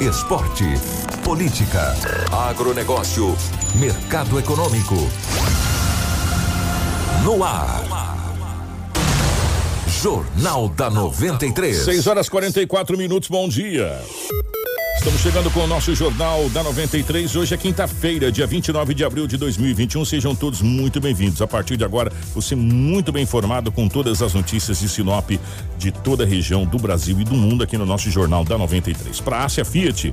esporte, política, agronegócio, mercado econômico. No ar. Jornal da 93. 6 horas 44 minutos, bom dia. Estamos chegando com o nosso Jornal da 93. Hoje é quinta-feira, dia 29 de abril de 2021. Sejam todos muito bem-vindos. A partir de agora, você muito bem informado com todas as notícias de Sinop, de toda a região do Brasil e do mundo aqui no nosso Jornal da 93. Para a Ásia Fiat.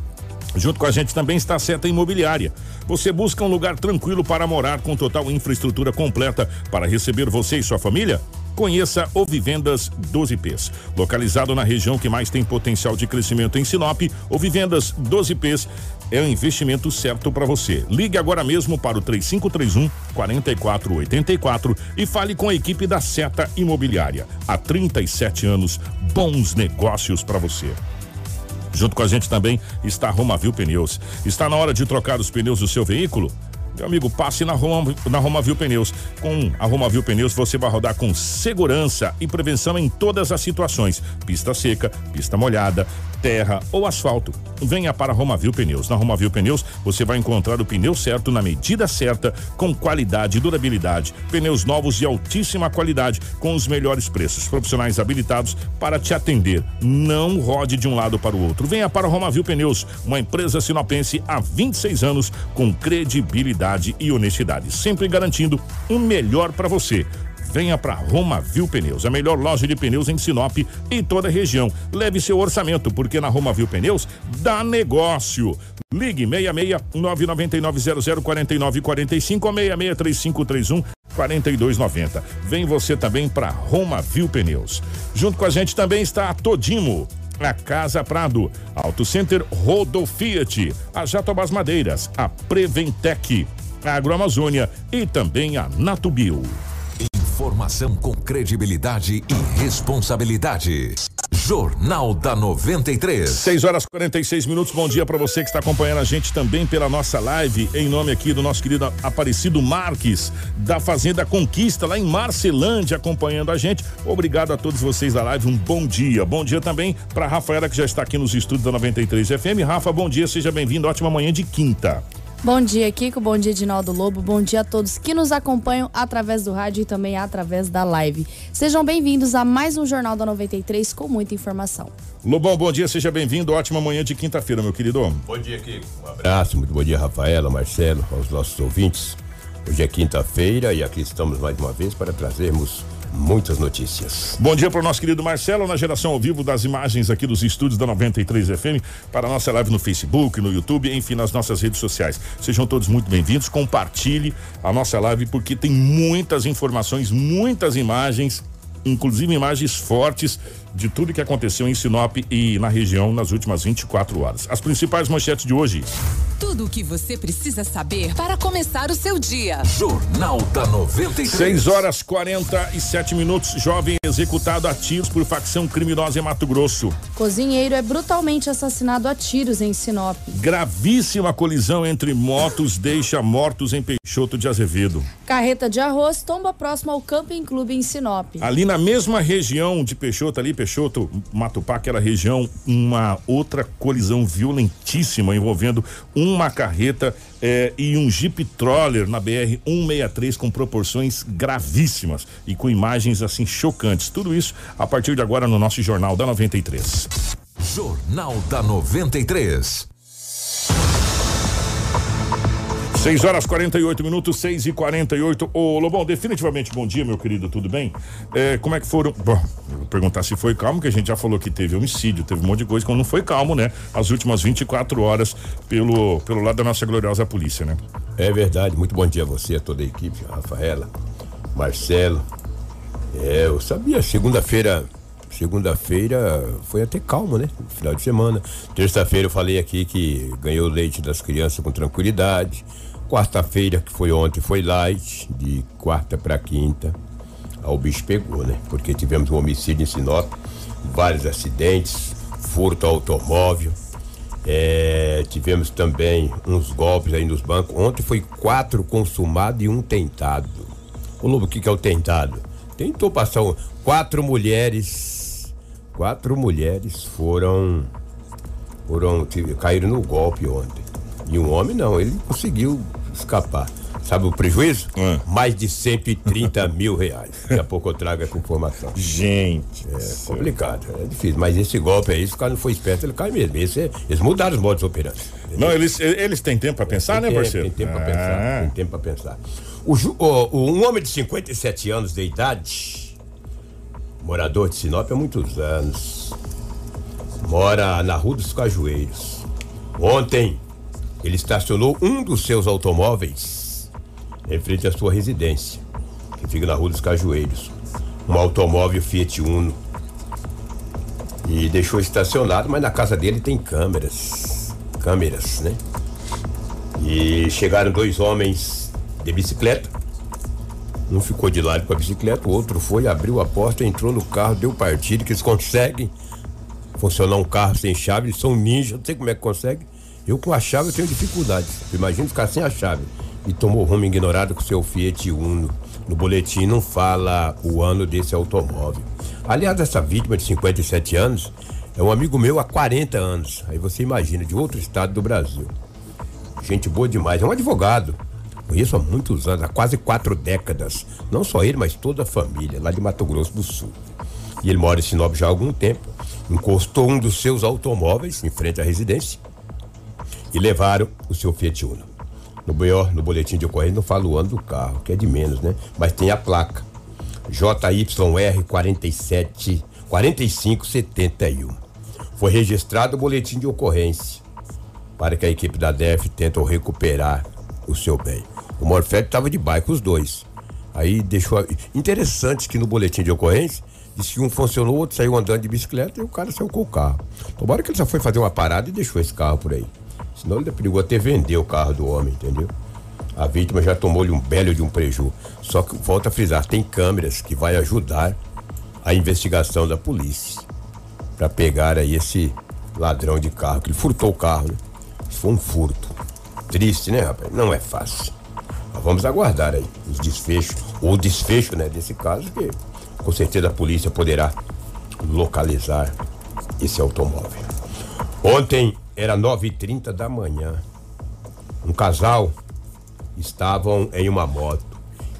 Junto com a gente também está a Seta Imobiliária. Você busca um lugar tranquilo para morar com total infraestrutura completa para receber você e sua família? Conheça o Vivendas 12Ps. Localizado na região que mais tem potencial de crescimento em Sinop, o Vivendas 12Ps é o investimento certo para você. Ligue agora mesmo para o 3531 4484 e fale com a equipe da Seta Imobiliária. Há 37 anos, bons negócios para você. Junto com a gente também está a Romavil Pneus. Está na hora de trocar os pneus do seu veículo? Meu amigo, passe na Roma, na Romavil Pneus. Com a Romavil Pneus você vai rodar com segurança e prevenção em todas as situações: pista seca, pista molhada, terra ou asfalto. Venha para Romavil Pneus. Na Romavil Pneus você vai encontrar o pneu certo na medida certa, com qualidade e durabilidade. Pneus novos de altíssima qualidade, com os melhores preços. Profissionais habilitados para te atender. Não rode de um lado para o outro. Venha para Romavil Pneus, uma empresa sinopense há 26 anos com credibilidade e honestidade, sempre garantindo o melhor para você venha para Roma Viu Pneus, a melhor loja de pneus em Sinop e toda a região. Leve seu orçamento, porque na Roma Viu Pneus dá negócio. Ligue 66 999 49 45 ou 66 3531 4290. Vem você também para Roma Viu Pneus. Junto com a gente também está a Todimo a Casa Prado, Auto Center Rodo Fiat, a Jatobás Madeiras, a Preventec, a Agroamazônia e também a Natubio. Informação com credibilidade e responsabilidade. Jornal da 93. 6 horas 46 minutos. Bom dia para você que está acompanhando a gente também pela nossa live. Em nome aqui do nosso querido Aparecido Marques, da Fazenda Conquista, lá em Marcelândia, acompanhando a gente. Obrigado a todos vocês da live. Um bom dia. Bom dia também para Rafaela, que já está aqui nos estúdios da 93 FM. Rafa, bom dia, seja bem-vindo. Ótima manhã de quinta. Bom dia, Kiko. Bom dia, Dinaldo Lobo. Bom dia a todos que nos acompanham através do rádio e também através da live. Sejam bem-vindos a mais um Jornal da 93 com muita informação. Lobão, bom dia, seja bem-vindo. Ótima manhã de quinta-feira, meu querido. Bom dia, Kiko. Um abraço, muito bom dia, Rafaela, Marcelo, aos nossos ouvintes. Hoje é quinta-feira e aqui estamos mais uma vez para trazermos muitas notícias. Bom dia para o nosso querido Marcelo, na geração ao vivo das imagens aqui dos estúdios da 93 FM, para a nossa live no Facebook, no YouTube, enfim, nas nossas redes sociais. Sejam todos muito bem-vindos. Compartilhe a nossa live porque tem muitas informações, muitas imagens, inclusive imagens fortes de tudo que aconteceu em Sinop e na região nas últimas 24 horas. As principais manchetes de hoje. Tudo o que você precisa saber para começar o seu dia. Jornal da 93. 6 horas 47 minutos. Jovem executado a tiros por facção criminosa em Mato Grosso. Cozinheiro é brutalmente assassinado a tiros em Sinop. Gravíssima colisão entre motos deixa mortos em Peixoto de Azevedo. Carreta de arroz tomba próximo ao Camping Clube em Sinop. Ali na mesma região de Peixoto, ali, Peixoto, Matupá, aquela região, uma outra colisão violentíssima envolvendo uma carreta eh, e um Jeep Troller na BR 163 com proporções gravíssimas e com imagens assim chocantes. Tudo isso a partir de agora no nosso Jornal da 93. Jornal da 93. 6 horas 48 minutos, 6 e 48 Ô Lobão, definitivamente bom dia, meu querido, tudo bem? É, como é que foram? Bom, vou perguntar se foi calmo, que a gente já falou que teve homicídio, teve um monte de coisa, quando não foi calmo, né? As últimas 24 horas pelo, pelo lado da nossa gloriosa polícia, né? É verdade, muito bom dia a você, a toda a equipe, a Rafaela, Marcelo. É, eu sabia, segunda-feira, segunda-feira foi até calmo, né? Final de semana. Terça-feira eu falei aqui que ganhou leite das crianças com tranquilidade. Quarta-feira, que foi ontem, foi light, de quarta para quinta. O bicho pegou, né? Porque tivemos um homicídio em Sinop, vários acidentes, furto ao automóvel. É, tivemos também uns golpes aí nos bancos. Ontem foi quatro consumados e um tentado. Ô Lobo, o que, que é o tentado? Tentou passar um, quatro mulheres. Quatro mulheres foram. Foram. caíram no golpe ontem. E um homem não, ele conseguiu escapar. Sabe o prejuízo? Hum. Mais de 130 mil reais. Daqui a pouco eu trago essa informação. Gente. É complicado, é difícil. Mas esse golpe aí, se o cara não for esperto, ele cai mesmo. Esse é- eles mudaram os modos operantes. Não, eles, eles têm tempo pra pensar, né, Tem tempo, parceiro? Tem tempo pra Ah. pensar. Tem tempo pra pensar. O- o- um homem de 57 anos de idade, morador de Sinop há muitos anos, mora na Rua dos Cajueiros. Ontem, ele estacionou um dos seus automóveis em frente à sua residência, que fica na Rua dos Cajueiros. Um automóvel Fiat Uno. E deixou estacionado, mas na casa dele tem câmeras. Câmeras, né? E chegaram dois homens de bicicleta. Um ficou de lado com a bicicleta, o outro foi, abriu a porta, entrou no carro, deu partido, que eles conseguem funcionar um carro sem chave, eles são ninjas, não sei como é que consegue. Eu com a chave eu tenho dificuldade. Imagina ficar sem a chave. E tomou rumo ignorado com seu Fiat Uno. No boletim não fala o ano desse automóvel. Aliás, essa vítima de 57 anos é um amigo meu há 40 anos. Aí você imagina, de outro estado do Brasil. Gente boa demais. É um advogado. Conheço há muitos anos, há quase quatro décadas. Não só ele, mas toda a família, lá de Mato Grosso do Sul. E ele mora em Sinop já há algum tempo. Encostou um dos seus automóveis em frente à residência e levaram o seu Fiat Uno. No BO, no boletim de ocorrência, não fala o ano do carro, que é de menos, né? Mas tem a placa. JYR 47 4571. Foi registrado o boletim de ocorrência para que a equipe da DEF tente recuperar o seu bem. O Morfete estava de bike, os dois. Aí deixou. Interessante que no boletim de ocorrência disse que um funcionou, o outro saiu andando de bicicleta e o cara saiu com o carro. Tomara que ele só foi fazer uma parada e deixou esse carro por aí. Senão ele perigou até vender o carro do homem, entendeu? A vítima já tomou-lhe um belo de um preju. Só que, volta a frisar, tem câmeras que vai ajudar a investigação da polícia para pegar aí esse ladrão de carro, que ele furtou o carro, né? Foi um furto. Triste, né, rapaz? Não é fácil. Mas vamos aguardar aí os desfechos, ou desfecho, né, desse caso, que com certeza a polícia poderá localizar esse automóvel. Ontem era 9h30 da manhã. Um casal estavam em uma moto.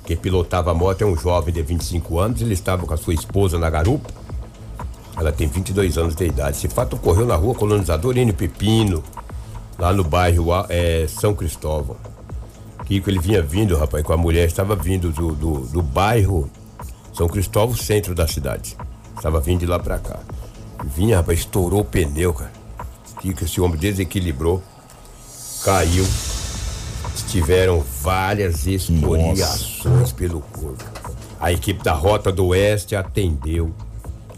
Quem pilotava a moto é um jovem de 25 anos. Ele estava com a sua esposa na garupa. Ela tem 22 anos de idade. Esse fato ocorreu na rua Colonizador N. Pepino, lá no bairro é, São Cristóvão. Kiko, ele vinha vindo, rapaz, com a mulher, estava vindo do, do, do bairro São Cristóvão, centro da cidade. Estava vindo de lá pra cá. Vinha, rapaz, estourou o pneu, cara. Kiko, esse homem desequilibrou, caiu. Tiveram várias escoriações pelo corpo. A equipe da Rota do Oeste atendeu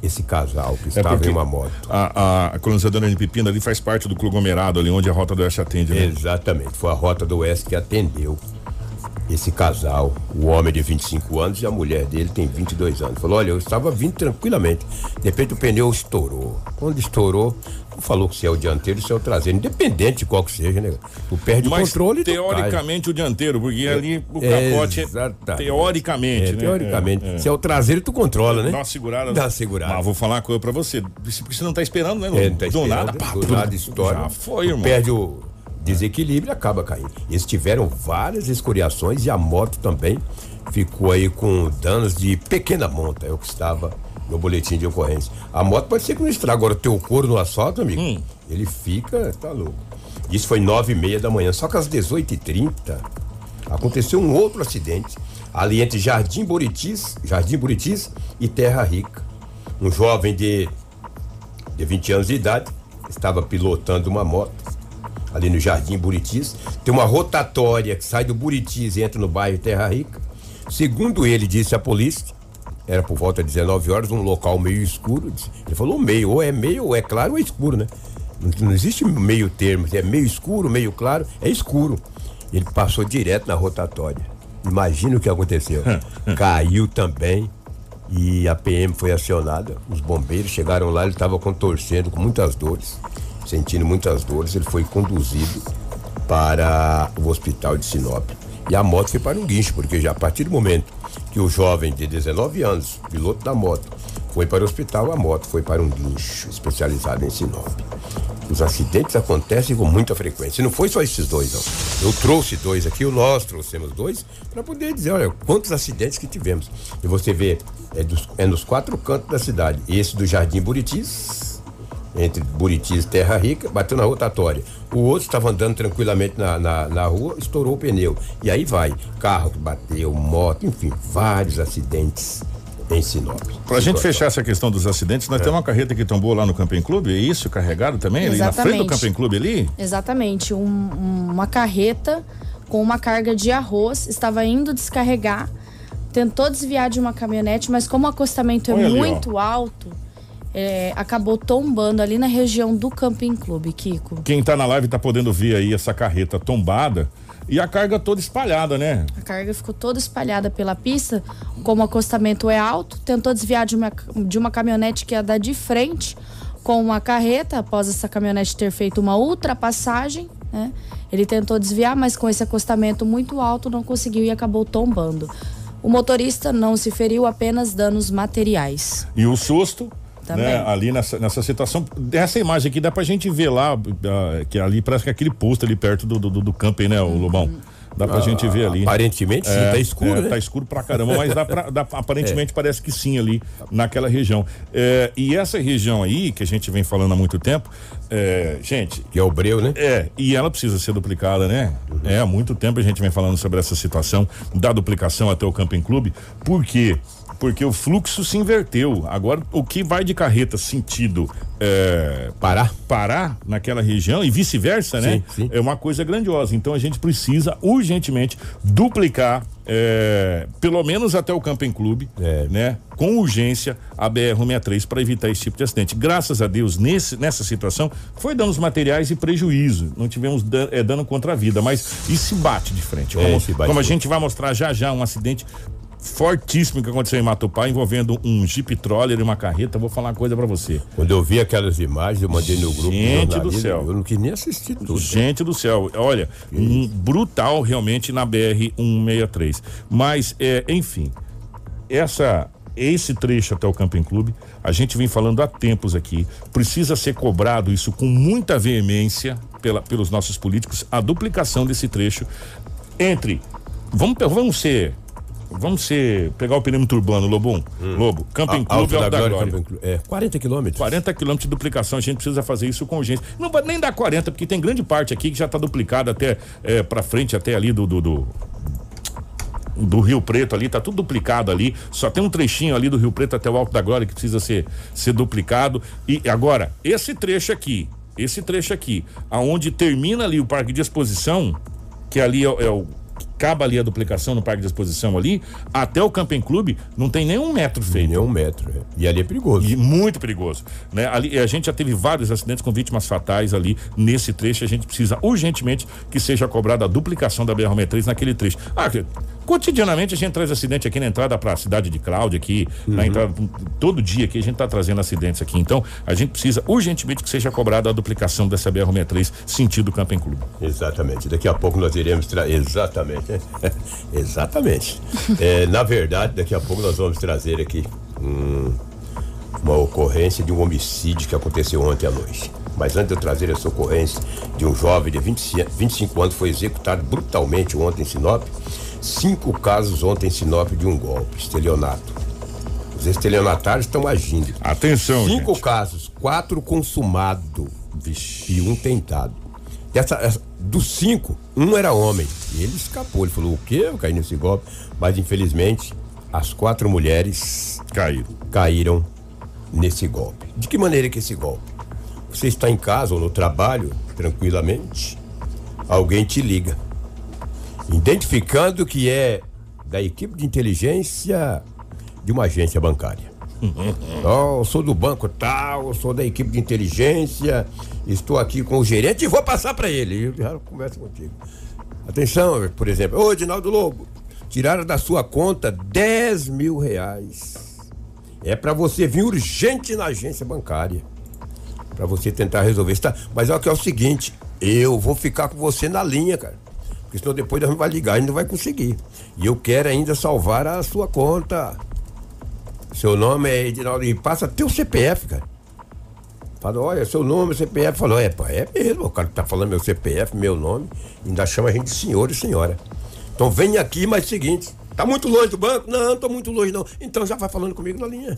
esse casal que estava É porque em uma moto. A, a colonizadora de Pepino ali faz parte do conglomerado ali onde a Rota do Oeste atende, né? Exatamente, foi a Rota do Oeste que atendeu esse casal, o homem de 25 anos e a mulher dele tem 22 anos. Falou: Olha, eu estava vindo tranquilamente, de repente o pneu estourou. Quando estourou, falou que se é o dianteiro se é o traseiro, independente de qual que seja, né? Tu perde o Mas controle e tu cai. teoricamente o dianteiro, porque ali o É, capote é teoricamente, É, né? Teoricamente. É, é. Se é o traseiro, tu controla, né? Dá uma segurada. Dá uma segurada. Mas vou falar uma coisa pra você. Porque você não tá esperando, né, Lobo? É, não tá Do nada, pá, do nada estoura. Já foi, irmão. Perde o desequilíbrio e acaba caindo. Eles tiveram várias escoriações e a moto também ficou aí com danos de pequena monta, é o que estava no boletim de ocorrência. A moto pode ser que não estraga, agora o teu couro no asfalto, amigo, Hum. ele fica, tá louco. Isso foi nove e meia da manhã. Só que às 18h30 aconteceu um outro acidente ali entre Jardim Buritis, Jardim Buritis e Terra Rica. Um jovem de, de 20 anos de idade estava pilotando uma moto ali no Jardim Buritis. Tem uma rotatória que sai do Buritis e entra no bairro Terra Rica. Segundo ele, disse a polícia, era por volta de 19 horas, um local meio escuro. Ele falou meio, ou é meio, ou é claro, ou é escuro, né? Não, não existe meio termo, é meio escuro, meio claro, é escuro. Ele passou direto na rotatória. Imagina o que aconteceu. Caiu também e a PM foi acionada. Os bombeiros chegaram lá, ele estava contorcendo com muitas dores, sentindo muitas dores. Ele foi conduzido para o hospital de Sinop. E a moto foi para um guincho, porque já a partir do momento que o jovem de 19 anos, piloto da moto, foi para o hospital, a moto foi para um guincho especializado em Sinop. Os acidentes acontecem com muita frequência. E não foi só esses dois, não. Eu trouxe dois aqui, nós trouxemos dois, para poder dizer, olha, quantos acidentes que tivemos. E você vê, é, dos, é nos quatro cantos da cidade. Esse do Jardim Buritis, entre Buritis e Terra Rica, bateu na rotatória. O outro estava andando tranquilamente na, na, na, rua, estourou o pneu. E aí vai, carro que bateu, moto, enfim, vários acidentes em Sinop. Pra gente fechar essa questão dos acidentes, nós é. temos uma carreta que tombou lá no Camping Clube, é isso, carregado também, ali na frente do Camping Clube ali? Exatamente, um, um, uma carreta com uma carga de arroz, estava indo descarregar, tentou desviar de uma caminhonete, mas como o acostamento é Olha muito ali, alto, é, acabou tombando ali na região do Camping Clube, Kiko. Quem está na live está podendo ver aí essa carreta tombada e a carga toda espalhada, né? A carga ficou toda espalhada pela pista, como o acostamento é alto, tentou desviar de uma, de uma caminhonete que ia dar de frente com uma carreta, após essa caminhonete ter feito uma ultrapassagem, né? Ele tentou desviar, mas com esse acostamento muito alto não conseguiu e acabou tombando. O motorista não se feriu, apenas danos materiais. E o susto né, ali nessa, nessa situação. Essa imagem aqui dá pra gente ver lá, uh, que ali parece que é aquele posto ali perto do, do, do camping, né, o uhum. Lobão? Dá pra ah, gente ver ali. Aparentemente sim, é, tá escuro, é, né? Tá escuro pra caramba, mas dá pra, dá, aparentemente é. parece que sim ali naquela região. É, e essa região aí, que a gente vem falando há muito tempo, é, gente. Que é o breu, né? É, e ela precisa ser duplicada, né? Uhum. É, há muito tempo a gente vem falando sobre essa situação da duplicação até o Camping Clube, porque porque o fluxo se inverteu. Agora, o que vai de carreta sentido é, Pará. Pará naquela região e vice-versa, né? Sim. É uma coisa grandiosa. Então a gente precisa urgentemente duplicar, é, pelo menos até o Camping Clube, é. né? Com urgência, a BR-163 para evitar esse tipo de acidente. Graças a Deus, nesse, nessa situação, foi danos materiais e prejuízo. Não tivemos dan, é, dano contra a vida, mas isso se bate de frente. É, como, bate como a gente vai mostrar já já um acidente fortíssimo que aconteceu em Matupá envolvendo um Jeep Troller e uma carreta. Vou falar uma coisa para você. Quando eu vi aquelas imagens, eu mandei no grupo. Gente do céu. Eu não quis nem assistir tudo. Gente do céu. Olha, um brutal realmente na BR 163. Mas, é, enfim, essa esse trecho até o Camping Clube, a gente vem falando há tempos aqui, precisa ser cobrado isso com muita veemência pela, pelos nossos políticos, a duplicação desse trecho entre, vamos, vamos ser vamos ser, pegar o perímetro urbano, Lobão, hum. Lobo, Camping Clube Alto, Alto da, da Glória. Glória. É, 40 quilômetros. 40 quilômetros de duplicação, a gente precisa fazer isso com urgência. Não vai nem dar 40, porque tem grande parte aqui que já está duplicada até é, para frente, até ali do, do, do do Rio Preto ali, tá tudo duplicado ali. Só tem um trechinho ali do Rio Preto até o Alto da Glória que precisa ser, ser duplicado. E agora, esse trecho aqui, esse trecho aqui, aonde termina ali o parque de exposição, que ali é, é o acaba ali a duplicação no parque de exposição ali, até o Camping Clube não tem nem um metro feito. Nem um metro, é. E ali é perigoso. E muito perigoso. Né? Ali, a gente já teve vários acidentes com vítimas fatais ali nesse trecho. A gente precisa urgentemente que seja cobrada a duplicação da BR-63 naquele trecho. Ah, Cotidianamente a gente traz acidente aqui na entrada para a cidade de Cláudia, aqui, uhum. na entrada, todo dia aqui a gente está trazendo acidentes aqui. Então, a gente precisa urgentemente que seja cobrada a duplicação dessa BR-63 sentido Camping Clube. Exatamente. Daqui a pouco nós iremos trazer. Exatamente. Exatamente. é, na verdade, daqui a pouco nós vamos trazer aqui um, uma ocorrência de um homicídio que aconteceu ontem à noite. Mas antes de eu trazer essa ocorrência de um jovem de 20, 25 anos foi executado brutalmente ontem em Sinop Cinco casos ontem em Sinop de um golpe, estelionato. Os estelionatários estão agindo. Atenção, Cinco gente. casos, quatro consumado Vixe. e um tentado. Essa, essa- dos cinco, um era homem. E ele escapou. Ele falou: o quê? Eu caí nesse golpe. Mas infelizmente, as quatro mulheres Caíram. caíram nesse golpe. De que maneira que esse golpe? Você está em casa ou no trabalho, tranquilamente, alguém te liga, identificando que é da equipe de inteligência de uma agência bancária. Eu sou do banco tal, sou da equipe de inteligência, estou aqui com o gerente e vou passar para ele. Eu já converso contigo. Atenção, por exemplo, ô Edinaldo Lobo, tiraram da sua conta 10 mil reais. É para você vir urgente na agência bancária. Pra você tentar resolver. Tá? Mas é o que é o seguinte, eu vou ficar com você na linha, cara. Porque senão depois nós vai ligar e não vai conseguir. E eu quero ainda salvar a sua conta. Seu nome é Edinaldo e passa teu CPF, cara. Fala, olha, seu nome, CPF. Falou, é, pá, é mesmo. O cara que tá falando meu CPF, meu nome, ainda chama a gente de senhor e senhora. Então vem aqui, mas é o seguinte, tá muito longe do banco? Não, não tô muito longe não. Então já vai falando comigo na linha.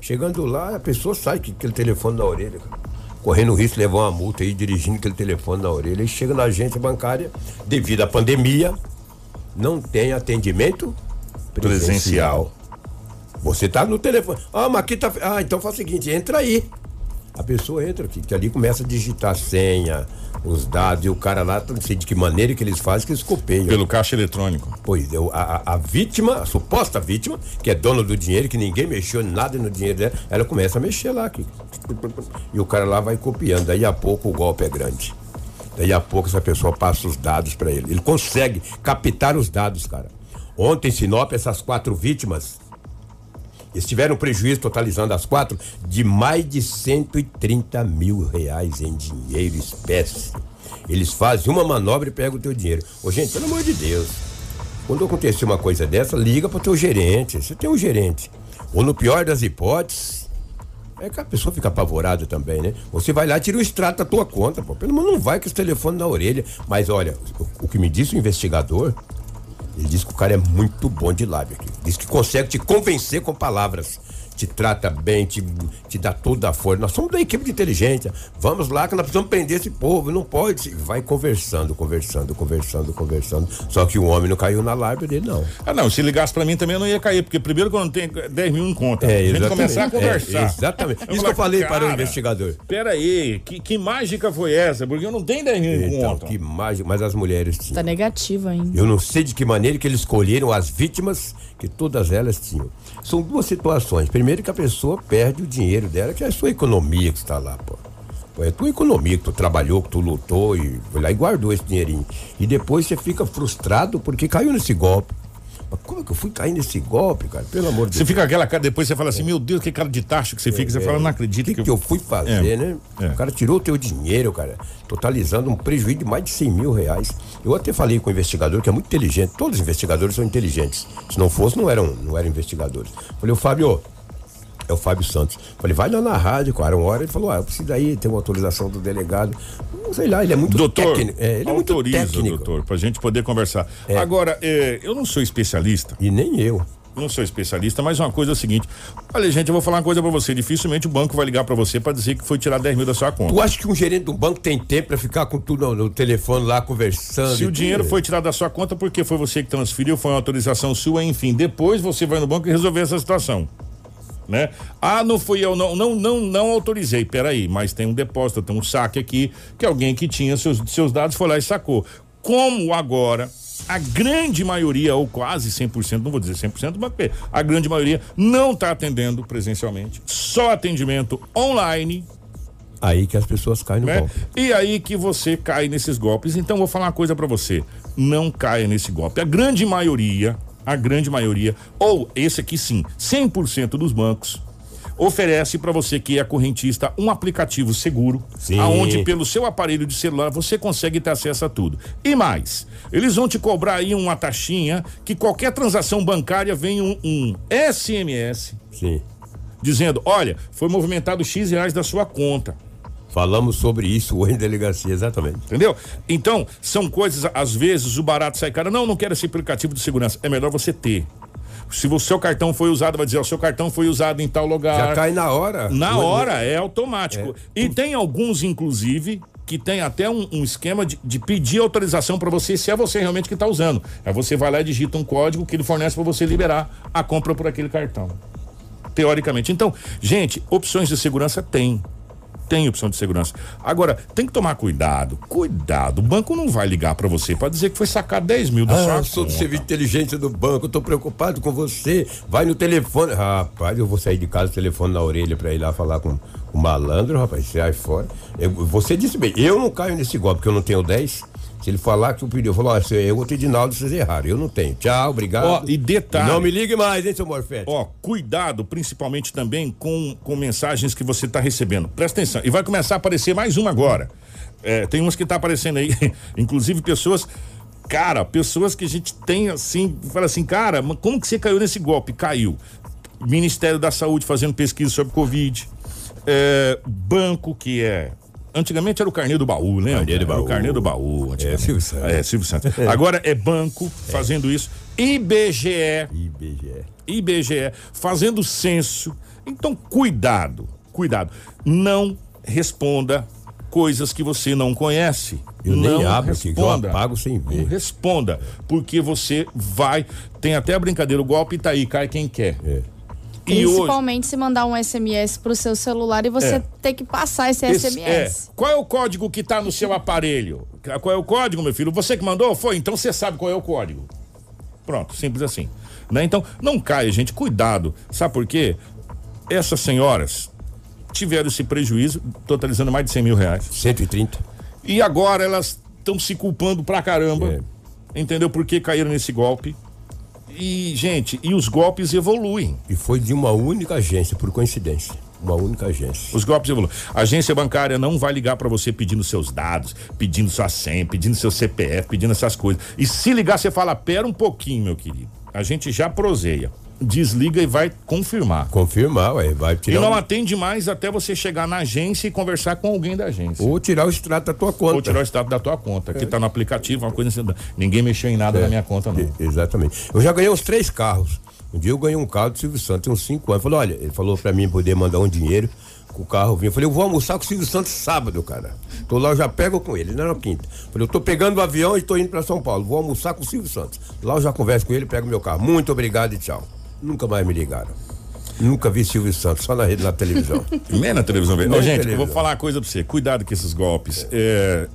Chegando lá, a pessoa sai com aquele telefone na orelha, cara. Correndo o risco de levar uma multa aí, dirigindo aquele telefone na orelha. E chega na agência bancária, devido à pandemia, não tem atendimento presencial. Você tá no telefone. Ah, mas aqui tá. Ah, então faz o seguinte, entra aí. A pessoa entra aqui, que ali começa a digitar a senha, os dados, e o cara lá, não sei de que maneira que eles fazem, que eles copeiam. Pelo caixa eletrônico. Pois a, a- vítima, a suposta vítima, que é dona do dinheiro, que ninguém mexeu nada no dinheiro dela, ela começa a mexer lá aqui. E o cara lá vai copiando. Daí a pouco o golpe é grande. Daí a pouco essa pessoa passa os dados para ele. Ele consegue captar os dados, cara. Ontem, em Sinop, essas quatro vítimas eles tiveram prejuízo, totalizando as quatro, de mais de 130 mil reais em dinheiro espécie. Eles fazem uma manobra e pegam o teu dinheiro. Ô, gente, pelo amor de Deus. Quando acontecer uma coisa dessa, liga pro teu gerente. Você tem um gerente. Ou no pior das hipóteses, é que a pessoa fica apavorada também, né? Você vai lá e tira o extrato da tua conta, pô. Pelo menos não vai com esse telefone na orelha. Mas olha, o, o que me disse o investigador, ele diz que o cara é muito bom de lábio aqui. Diz que consegue te convencer com palavras. Te trata bem, te, te dá toda a força. Nós somos da equipe de inteligência. Vamos lá que nós precisamos prender esse povo. Não pode. se- Vai conversando, conversando, conversando, conversando. Só que o homem não caiu na lábia dele, não. Ah, não, se ligasse pra mim também eu não ia cair, porque primeiro não tenho 10 mil em conta. É, a gente começar a conversar. É, exatamente. Isso que eu falei para o cara, investigador. Pera aí, que, que mágica foi essa? Porque eu não tenho 10 mil em Então, conta. que mágica. Mas as mulheres tinham. Tá negativo ainda. Eu não sei de que maneira que eles escolheram as vítimas que todas elas tinham. São duas situações. Primeiro que a pessoa perde o dinheiro dela, que é a sua economia que está lá, pô. É tua economia que tu trabalhou, que tu lutou e foi lá e guardou esse dinheirinho. E depois você fica frustrado porque caiu nesse golpe. Como é que eu fui cair nesse golpe, cara? Pelo amor de Você Deus. fica aquela cara, depois você fala assim, meu Deus, que cara de tacho que você fica. Você fala, não O acredito que, que, que eu fui fazer, É, né? é. O cara tirou o teu dinheiro, cara, totalizando um prejuízo de mais de 100 mil reais. Eu até falei com o investigador, que é muito inteligente. Todos os investigadores são inteligentes. Se não fosse, não eram, não eram investigadores. Falei, ô Fábio, é o Fábio Santos. Falei, vai lá na rádio, cara, uma hora. Ele falou, ah, eu preciso aí ter uma autorização do delegado. Não sei lá, ele é muito Doutor, técnico. É, ele é muito autoriza, técnico. doutor, pra gente poder conversar. É. Agora, é, eu não sou especialista, E nem eu. não sou especialista, mas uma coisa é a seguinte. Olha, gente, eu vou falar uma coisa pra você. Dificilmente o banco vai ligar pra você pra dizer que foi tirar 10 mil da sua conta. Tu acha que um gerente do banco tem tempo pra ficar com tudo no, no telefone lá conversando? Se o dinheiro tudo? foi tirado da sua conta, porque foi você que transferiu, foi uma autorização sua, enfim. Depois você vai no banco e resolver essa situação. Né? Ah, não fui eu, não, não, não, não autorizei. Peraí, mas tem um depósito, tem um saque aqui, que alguém que tinha seus, seus dados foi lá e sacou. Como agora a grande maioria, ou quase 100%, não vou dizer 100%, mas a grande maioria não está atendendo presencialmente, só atendimento online, Aí que as pessoas caem no né? golpe. E aí que você cai nesses golpes. Então vou falar uma coisa pra você, não caia nesse golpe. A grande maioria, a grande maioria, ou esse aqui sim, 100% dos bancos oferece pra você que é correntista um aplicativo seguro, Sim. aonde pelo seu aparelho de celular você consegue ter acesso a tudo. E mais, eles vão te cobrar aí uma taxinha que qualquer transação bancária vem um, um SMS Sim. dizendo, olha, foi movimentado X reais da sua conta. Falamos sobre isso hoje em delegacia, exatamente. Entendeu? Então, são coisas, às vezes, o barato sai cara. Não, não quero esse aplicativo de segurança. É melhor você ter. Se o seu cartão foi usado, vai dizer, o seu cartão foi usado em tal lugar. Já cai na hora. Na hora, é automático. E tem alguns, inclusive, que tem até um, um esquema de, de, pedir autorização para você se é você realmente que está usando. Aí você vai lá e digita um código que ele fornece para você liberar a compra por aquele cartão. Teoricamente. Então, gente, opções de segurança tem tem opção de segurança. Agora, tem que tomar cuidado. Cuidado. O banco não vai ligar para você para dizer que foi sacar 10 mil da ah, sua eu sou do serviço de inteligência do banco, tô preocupado com você. Vai no telefone. Rapaz, eu vou sair de casa, telefone na orelha para ir lá falar com o malandro, rapaz. Você sai fora. Eu, você disse bem, eu não caio nesse golpe, porque eu não tenho 10. Se ele falar que o pediu, falou, ó, eu vou ter Dinaldo, vocês erraram. Eu não tenho. Tchau, obrigado. Ó, e detalhe. Não me ligue mais, hein, seu Morfete? Ó, cuidado, principalmente também com, com mensagens que você está recebendo. Presta atenção. E vai começar a aparecer mais uma agora. É, tem umas que tá aparecendo aí, inclusive pessoas. Cara, pessoas que a gente tem assim, fala assim, cara, como que você caiu nesse golpe? Caiu. Ministério da Saúde fazendo pesquisa sobre Covid. É, banco que é Antigamente era o carneiro do baú, lembra? Carneiro do baú. o carneiro do baú. É, Silvio Santos. É, Silvio Santos. Agora é banco fazendo isso. IBGE. IBGE. IBGE fazendo censo. Então, cuidado, cuidado. Não responda coisas que você não conhece. Eu não nem abro responda, aqui, eu apago sem ver. Responda, porque você vai. Tem até a brincadeira, o golpe tá aí, cai quem quer. É. Principalmente hoje... se mandar um SMS pro seu celular e você é. ter que passar esse, esse SMS. É. Qual é o código que tá no seu aparelho? Qual é o código, meu filho? Você que mandou? Foi? Então você sabe qual é o código. Pronto, simples assim. Né? Então, não caia, gente, cuidado. Sabe por quê? Essas senhoras tiveram esse prejuízo, totalizando mais de 100 mil reais. 130. E agora elas estão se culpando pra caramba. É. Entendeu? Porque caíram nesse golpe. E, gente, e os golpes evoluem. E foi de uma única agência, por coincidência. Uma única agência. Os golpes evoluem. A agência bancária não vai ligar para você pedindo seus dados, pedindo sua senha, pedindo seu CPF, pedindo essas coisas. E se ligar, você fala: pera um pouquinho, meu querido. A gente já proseia desliga e vai confirmar. Confirmar, ué, vai tirar. E não um... atende mais até você chegar na agência e conversar com alguém da agência. Ou tirar o extrato da tua conta. Ou tirar o extrato da tua conta, é. que tá no aplicativo, uma coisa assim. Ninguém mexeu em nada é. na minha conta, não. exatamente. Eu já ganhei uns três carros. Um dia eu ganhei um carro do Silvio Santos, uns cinco anos. Falou, olha, ele falou pra mim poder mandar um dinheiro com o carro vinha. Eu falei, eu vou almoçar com o Silvio Santos sábado, cara. Tô lá, eu já pego com ele, não é quinta. Falei, eu tô pegando o avião e tô indo para São Paulo. Vou almoçar com o Silvio Santos. Lá eu já converso com ele, pego meu carro. Muito obrigado e tchau. Nunca mais me ligaram. Nunca vi Silvio Santos, só na rede, na televisão. Nem na televisão. Nem Ô, gente, televisão. eu vou falar uma coisa pra você. Cuidado com esses golpes. É,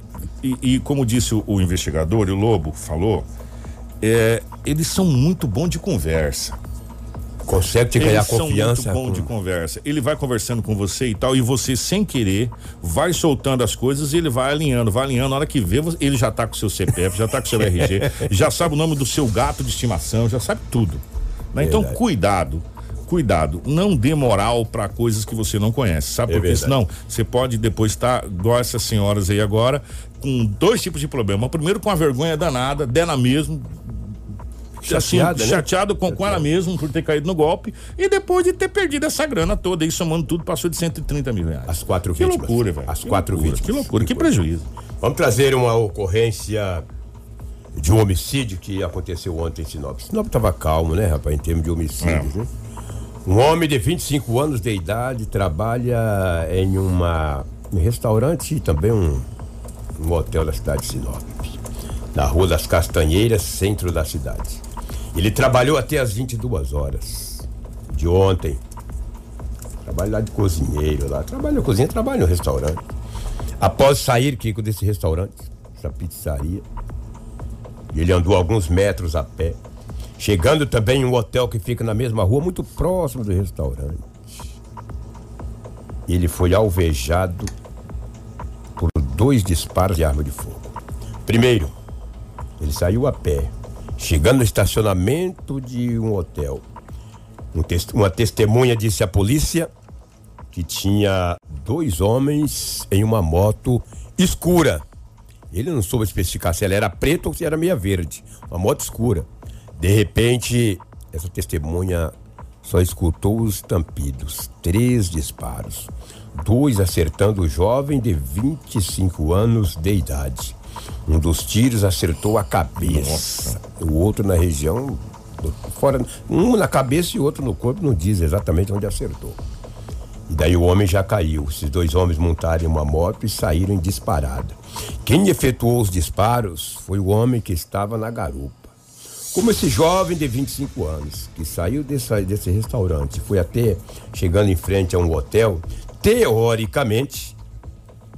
e, e, como disse o, o, investigador, e o Lobo falou, é, eles são muito bons de conversa. Consegue te ganhar confiança. São muito bom com... de conversa. Ele vai conversando com você e tal, e você, sem querer, vai soltando as coisas e ele vai alinhando, vai alinhando. Na hora que vê, ele já tá com o seu CPF, já tá com o seu RG, já sabe o nome do seu gato de estimação, já sabe tudo. Né? Então, cuidado cuidado, não dê moral para coisas que você não conhece, sabe? É Porque verdade. senão você pode depois estar, tá, igual essas senhoras aí agora, com dois tipos de problema. Primeiro, com a vergonha danada, dela mesmo, chateada, assim, né? chateado com, com ela mesmo por ter caído no golpe e depois de ter perdido essa grana toda aí, somando tudo, passou de 130 mil reais. As quatro que vítimas. loucura, velho. As quatro loucura, vítimas. Que loucura, que, que prejuízo. Vamos trazer uma ocorrência de um homicídio que aconteceu ontem em Sinop. Sinop estava calmo, né, rapaz, em termos de homicídios, é. né? Um homem de 25 anos de idade trabalha em uma, um restaurante e também um, um hotel da cidade de Sinop, na Rua das Castanheiras, centro da cidade. Ele trabalhou até as 22 horas de ontem. Trabalha lá de cozinheiro lá. Trabalha na cozinha, trabalha no restaurante. Após sair, Kiko, desse restaurante, essa pizzaria, ele andou alguns metros a pé, chegando também em um hotel que fica na mesma rua, muito próximo do restaurante. Ele foi alvejado por dois disparos de arma de fogo. Primeiro, ele saiu a pé, chegando no estacionamento de um hotel. Um uma testemunha disse à polícia que tinha dois homens em uma moto escura ele não soube especificar se ela era preta ou se era meia verde. Uma moto escura. De repente, essa testemunha só escutou os estampidos. Três disparos. Dois acertando o jovem de 25 anos de idade. Um dos tiros acertou a cabeça. Nossa. O outro na região. Fora, um na cabeça e outro no corpo, não diz exatamente onde acertou. E daí o homem já caiu. Esses dois homens montaram uma moto e saíram em disparada. Quem efetuou os disparos foi o homem que estava na garupa. Como esse jovem de 25 anos, que saiu desse, desse restaurante, foi até chegando em frente a um hotel, teoricamente,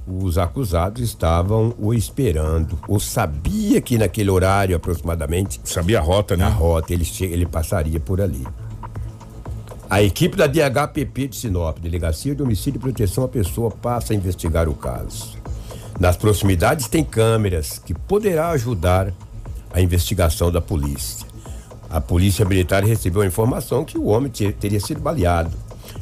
os acusados estavam o esperando, ou sabia que naquele horário aproximadamente, Sabia a rota, né? na rota, ele, ele passaria por ali. A equipe da DHPP de Sinop, Delegacia de Homicídio e Proteção à Pessoa, passa a investigar o caso. Nas proximidades tem câmeras que poderá ajudar a investigação da polícia. A polícia militar recebeu a informação que o homem te- teria sido baleado.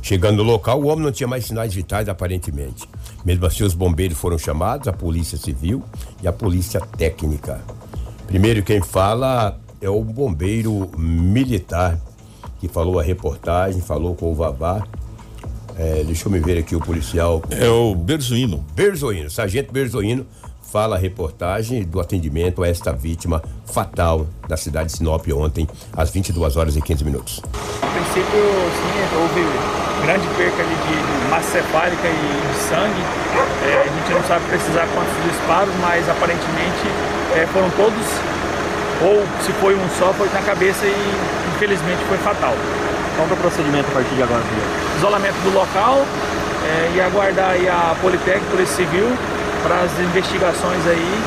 Chegando no local, o homem não tinha mais sinais vitais aparentemente. Mesmo assim, os bombeiros foram chamados, a polícia civil e a polícia técnica. Primeiro quem fala é o bombeiro militar que falou a reportagem, falou com o Vavá. É, deixa eu me ver aqui o policial É o Berzuino. Berzoino, Sargento Berzoino, fala a reportagem do atendimento a esta vítima fatal da cidade de Sinop ontem, às 22 horas e 15 minutos. A princípio, sim, houve grande perca ali de massa cefálica e de sangue. É, a gente não sabe precisar quantos disparos, mas aparentemente é, foram todos, ou se foi um só, foi na cabeça e infelizmente foi fatal. Qual que é o procedimento a partir de agora, Felipe? Isolamento do local é, e aguardar aí a Politec, Polícia Civil, para as investigações aí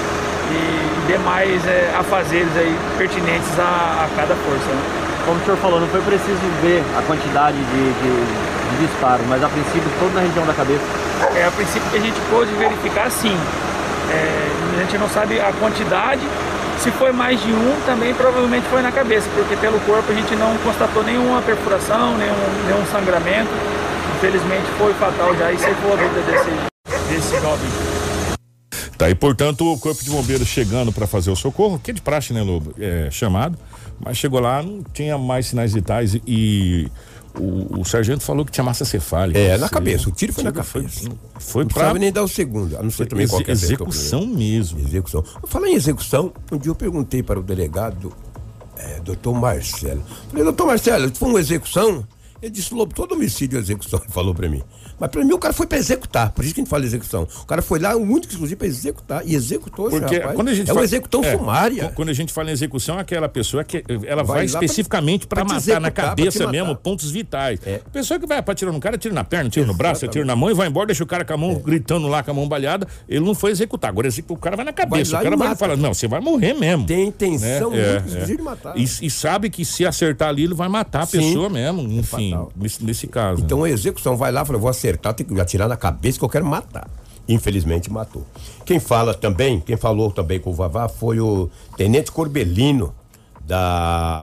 e demais é, afazeres aí pertinentes a, a cada força. né? Como o senhor falou, não foi preciso ver a quantidade de, de, de disparos, mas a princípio todo na região da cabeça. É, a princípio que a gente pôde verificar, sim. É, a gente não sabe a quantidade. Se foi mais de um, também provavelmente foi na cabeça, porque pelo corpo a gente não constatou nenhuma perfuração, nenhum, nenhum sangramento. Infelizmente foi fatal já e ceifou a vida desse, desse jovem. Tá, e portanto o Corpo de Bombeiros chegando para fazer o socorro, que é de praxe, né, Lobo? É, chamado, mas chegou lá, não tinha mais sinais vitais e o, o sargento falou que tinha massa cefálica. É, na cabeça, o tiro foi na foi- cabeça. Foi Não pra precisava nem dar o segundo, a não ser também exe- qualquer execução mesmo. Execução. Falar em execução, um dia eu perguntei para o delegado, é, doutor Marcelo. Falei, doutor Marcelo, foi uma execução? Ele disse, Lobo, todo homicídio é execução, ele falou pra mim. Mas pra mim o cara foi pra executar, por isso que a gente fala execução. O cara foi lá, o único exclusivo pra executar, e executou Porque rapaz. quando a gente é uma fala- execução é, sumária. qu- Quando a gente fala em execução, é aquela pessoa que ela vai, Vai especificamente para matar na executar, pra cabeça mesmo, pontos vitais. É. A pessoa que vai tirar no cara, tira na perna, tira no braço, tira na mão e vai embora, deixa o cara com a mão gritando lá com a mão balhada, ele não foi executar. Agora o cara vai na cabeça, lá o cara vai falar, não, você vai morrer mesmo. Tem intenção né? É, é. de matar. E, e sabe que se acertar ali, ele vai matar a pessoa mesmo, enfim, nesse, nesse caso. Então a execução vai lá, fala, vou acertar, tem que atirar na cabeça que eu quero matar. Infelizmente matou. Quem fala também, quem falou também com o Vavá foi o Tenente Corbelino da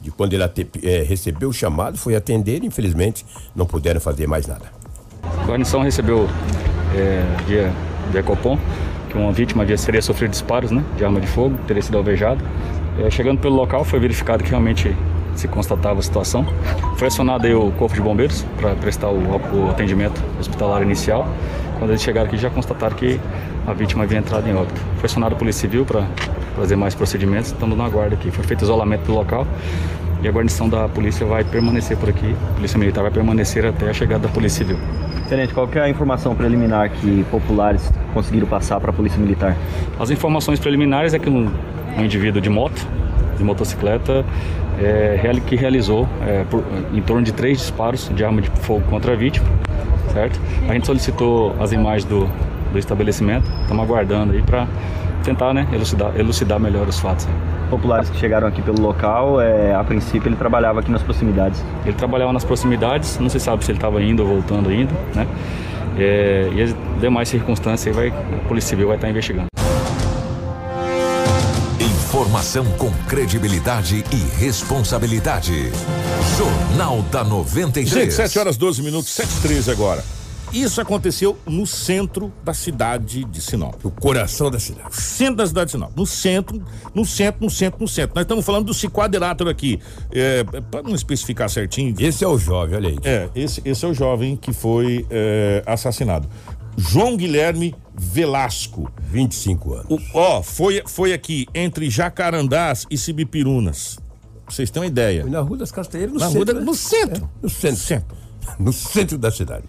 de quando ele eh, recebeu o chamado, foi atender, infelizmente não puderam fazer mais nada. A guarnição recebeu é, via, via Copom que uma vítima havia seria sofrido disparos né, de arma de fogo, teria sido alvejado. É, chegando pelo local, foi verificado que realmente se constatava a situação. Foi acionado aí o Corpo de Bombeiros para prestar o, o atendimento hospitalar inicial. Quando eles chegaram aqui, já constataram que a vítima havia entrado em óbito. Foi acionado a Polícia Civil para fazer mais procedimentos, estamos na guarda aqui. Foi feito isolamento do local e a guarnição da polícia vai permanecer por aqui. A Polícia Militar vai permanecer até a chegada da Polícia Civil. Tenente, qual é a informação preliminar que populares conseguiram passar para a Polícia Militar? As informações preliminares é que um, um indivíduo de moto, de motocicleta, é, que realizou é, por- em torno de três disparos de arma de fogo contra a vítima, certo? A gente solicitou as imagens do, do estabelecimento, estamos aguardando aí para tentar né, elucidar, elucidar melhor os fatos. Populares que chegaram aqui pelo local, é, a princípio ele trabalhava aqui nas proximidades. Ele trabalhava nas proximidades, não se sabe se ele estava indo ou voltando ainda, né? É, e as demais circunstâncias aí vai, a Polícia Civil vai estar investigando. Informação com credibilidade e responsabilidade. Jornal da 93. Gente, 7 horas 12 minutos, 7 e 13 agora. Isso aconteceu no centro da cidade de Sinop. O coração da cidade. centro da cidade de Sinop. No centro, no centro, no centro, no centro. Nós estamos falando do quadrilátero aqui. É, para não especificar certinho. Esse é o jovem, olha aí. É, esse, esse é o jovem que foi é, assassinado. João Guilherme Velasco. 25 anos. O- Ó, foi, foi aqui entre Jacarandás e Cibipirunas. Pra vocês terem uma ideia. Foi na Rua das Castanheiras, no Na centro. rua da- né? no centro. É, no centro. Centro. No centro da cidade.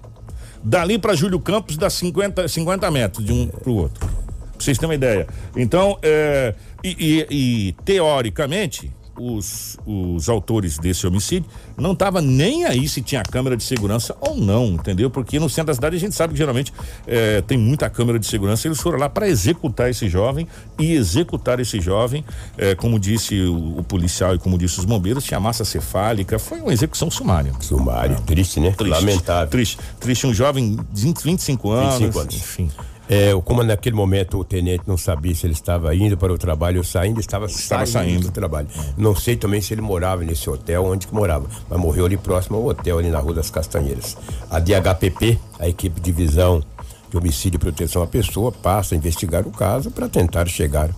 Dali para Júlio Campos dá 50, 50 metros de um pro outro. Pra vocês terem uma ideia. Então, é, e, e- e, teoricamente, os, os autores desse homicídio não estavam nem aí se tinha câmera de segurança ou não, entendeu? Porque no centro da cidade a gente sabe que geralmente é, tem muita câmera de segurança. Eles foram lá para executar esse jovem e executar esse jovem, é, como disse o, o policial e como disse os bombeiros, tinha massa cefálica. Foi uma execução sumária. Sumário, triste, né? Triste, Lamentável. Triste, triste. Um jovem de 25 anos. 25 anos. Enfim. É, como naquele momento o tenente não sabia se ele estava indo para o trabalho ou saindo, estava, Estava saindo, saindo. do trabalho. Não sei também se ele morava nesse hotel, onde que morava, mas morreu ali próximo ao hotel, ali na Rua das Castanheiras. A DHPP, a equipe de divisão de homicídio e proteção à pessoa, passa a investigar o caso para tentar chegar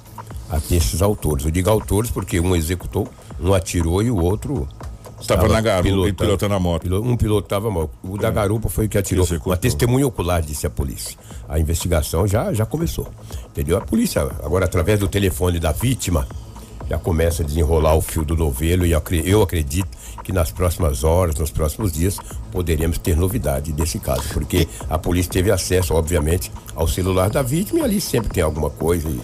até esses autores. Eu digo autores porque um executou, um atirou e o outro Estava na garupa e pilotando a moto. Um piloto estava mal. O da garupa foi o que atirou. Executou. Uma testemunha ocular, disse a polícia. A investigação já, já começou. Entendeu? A polícia, agora, através do telefone da vítima, já começa a desenrolar o fio do novelo e eu acre- eu acredito que nas próximas horas, nos próximos dias, poderemos ter novidade desse caso. Porque a polícia teve acesso, obviamente, ao celular da vítima e ali sempre tem alguma coisa. e-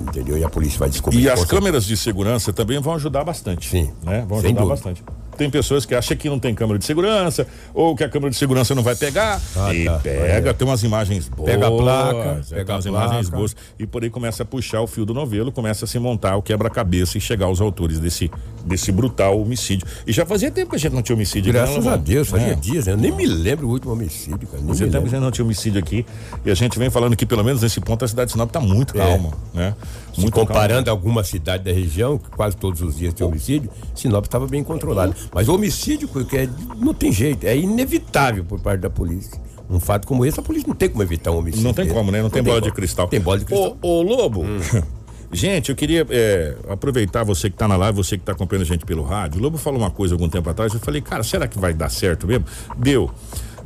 entendeu? E a polícia vai descobrir. E as câmeras de segurança também vão ajudar bastante. Sim, Né? Vão ajudar dúvida. bastante. Tem pessoas que acham que não tem câmera de segurança, ou que a câmera de segurança não vai pegar. Ah, e tá. pega, É. tem umas imagens boas. Pega a placa, é, pega tem umas a imagens boas. E por aí começa a puxar o fio do novelo, começa a se montar o quebra-cabeça e chegar aos autores desse, desse brutal homicídio. E já fazia tempo que a gente não tinha homicídio aqui, Graças né, a Lobão? Deus, fazia É. dias, né? Eu nem me lembro o último homicídio, cara. Fazia tempo que a gente não tinha homicídio aqui. E a gente vem falando que, pelo menos nesse ponto, a cidade de Sinop está muito calma. Né? Muito comparando alguma cidade da região, que quase todos os dias tem homicídio, Sinop estava bem controlado. Mas o homicídio, que é, não tem jeito, é inevitável por parte da polícia. Um fato como esse, a polícia não tem como evitar um homicídio. Não tem como, né? Não, tem, bola de como. cristal. Tem bola de cristal. Ô, ô, Lobo, gente, eu queria é, aproveitar você que tá na live, você que tá acompanhando a gente pelo rádio. O Lobo falou uma coisa algum tempo atrás, eu falei, cara, será que vai dar certo mesmo? Deu.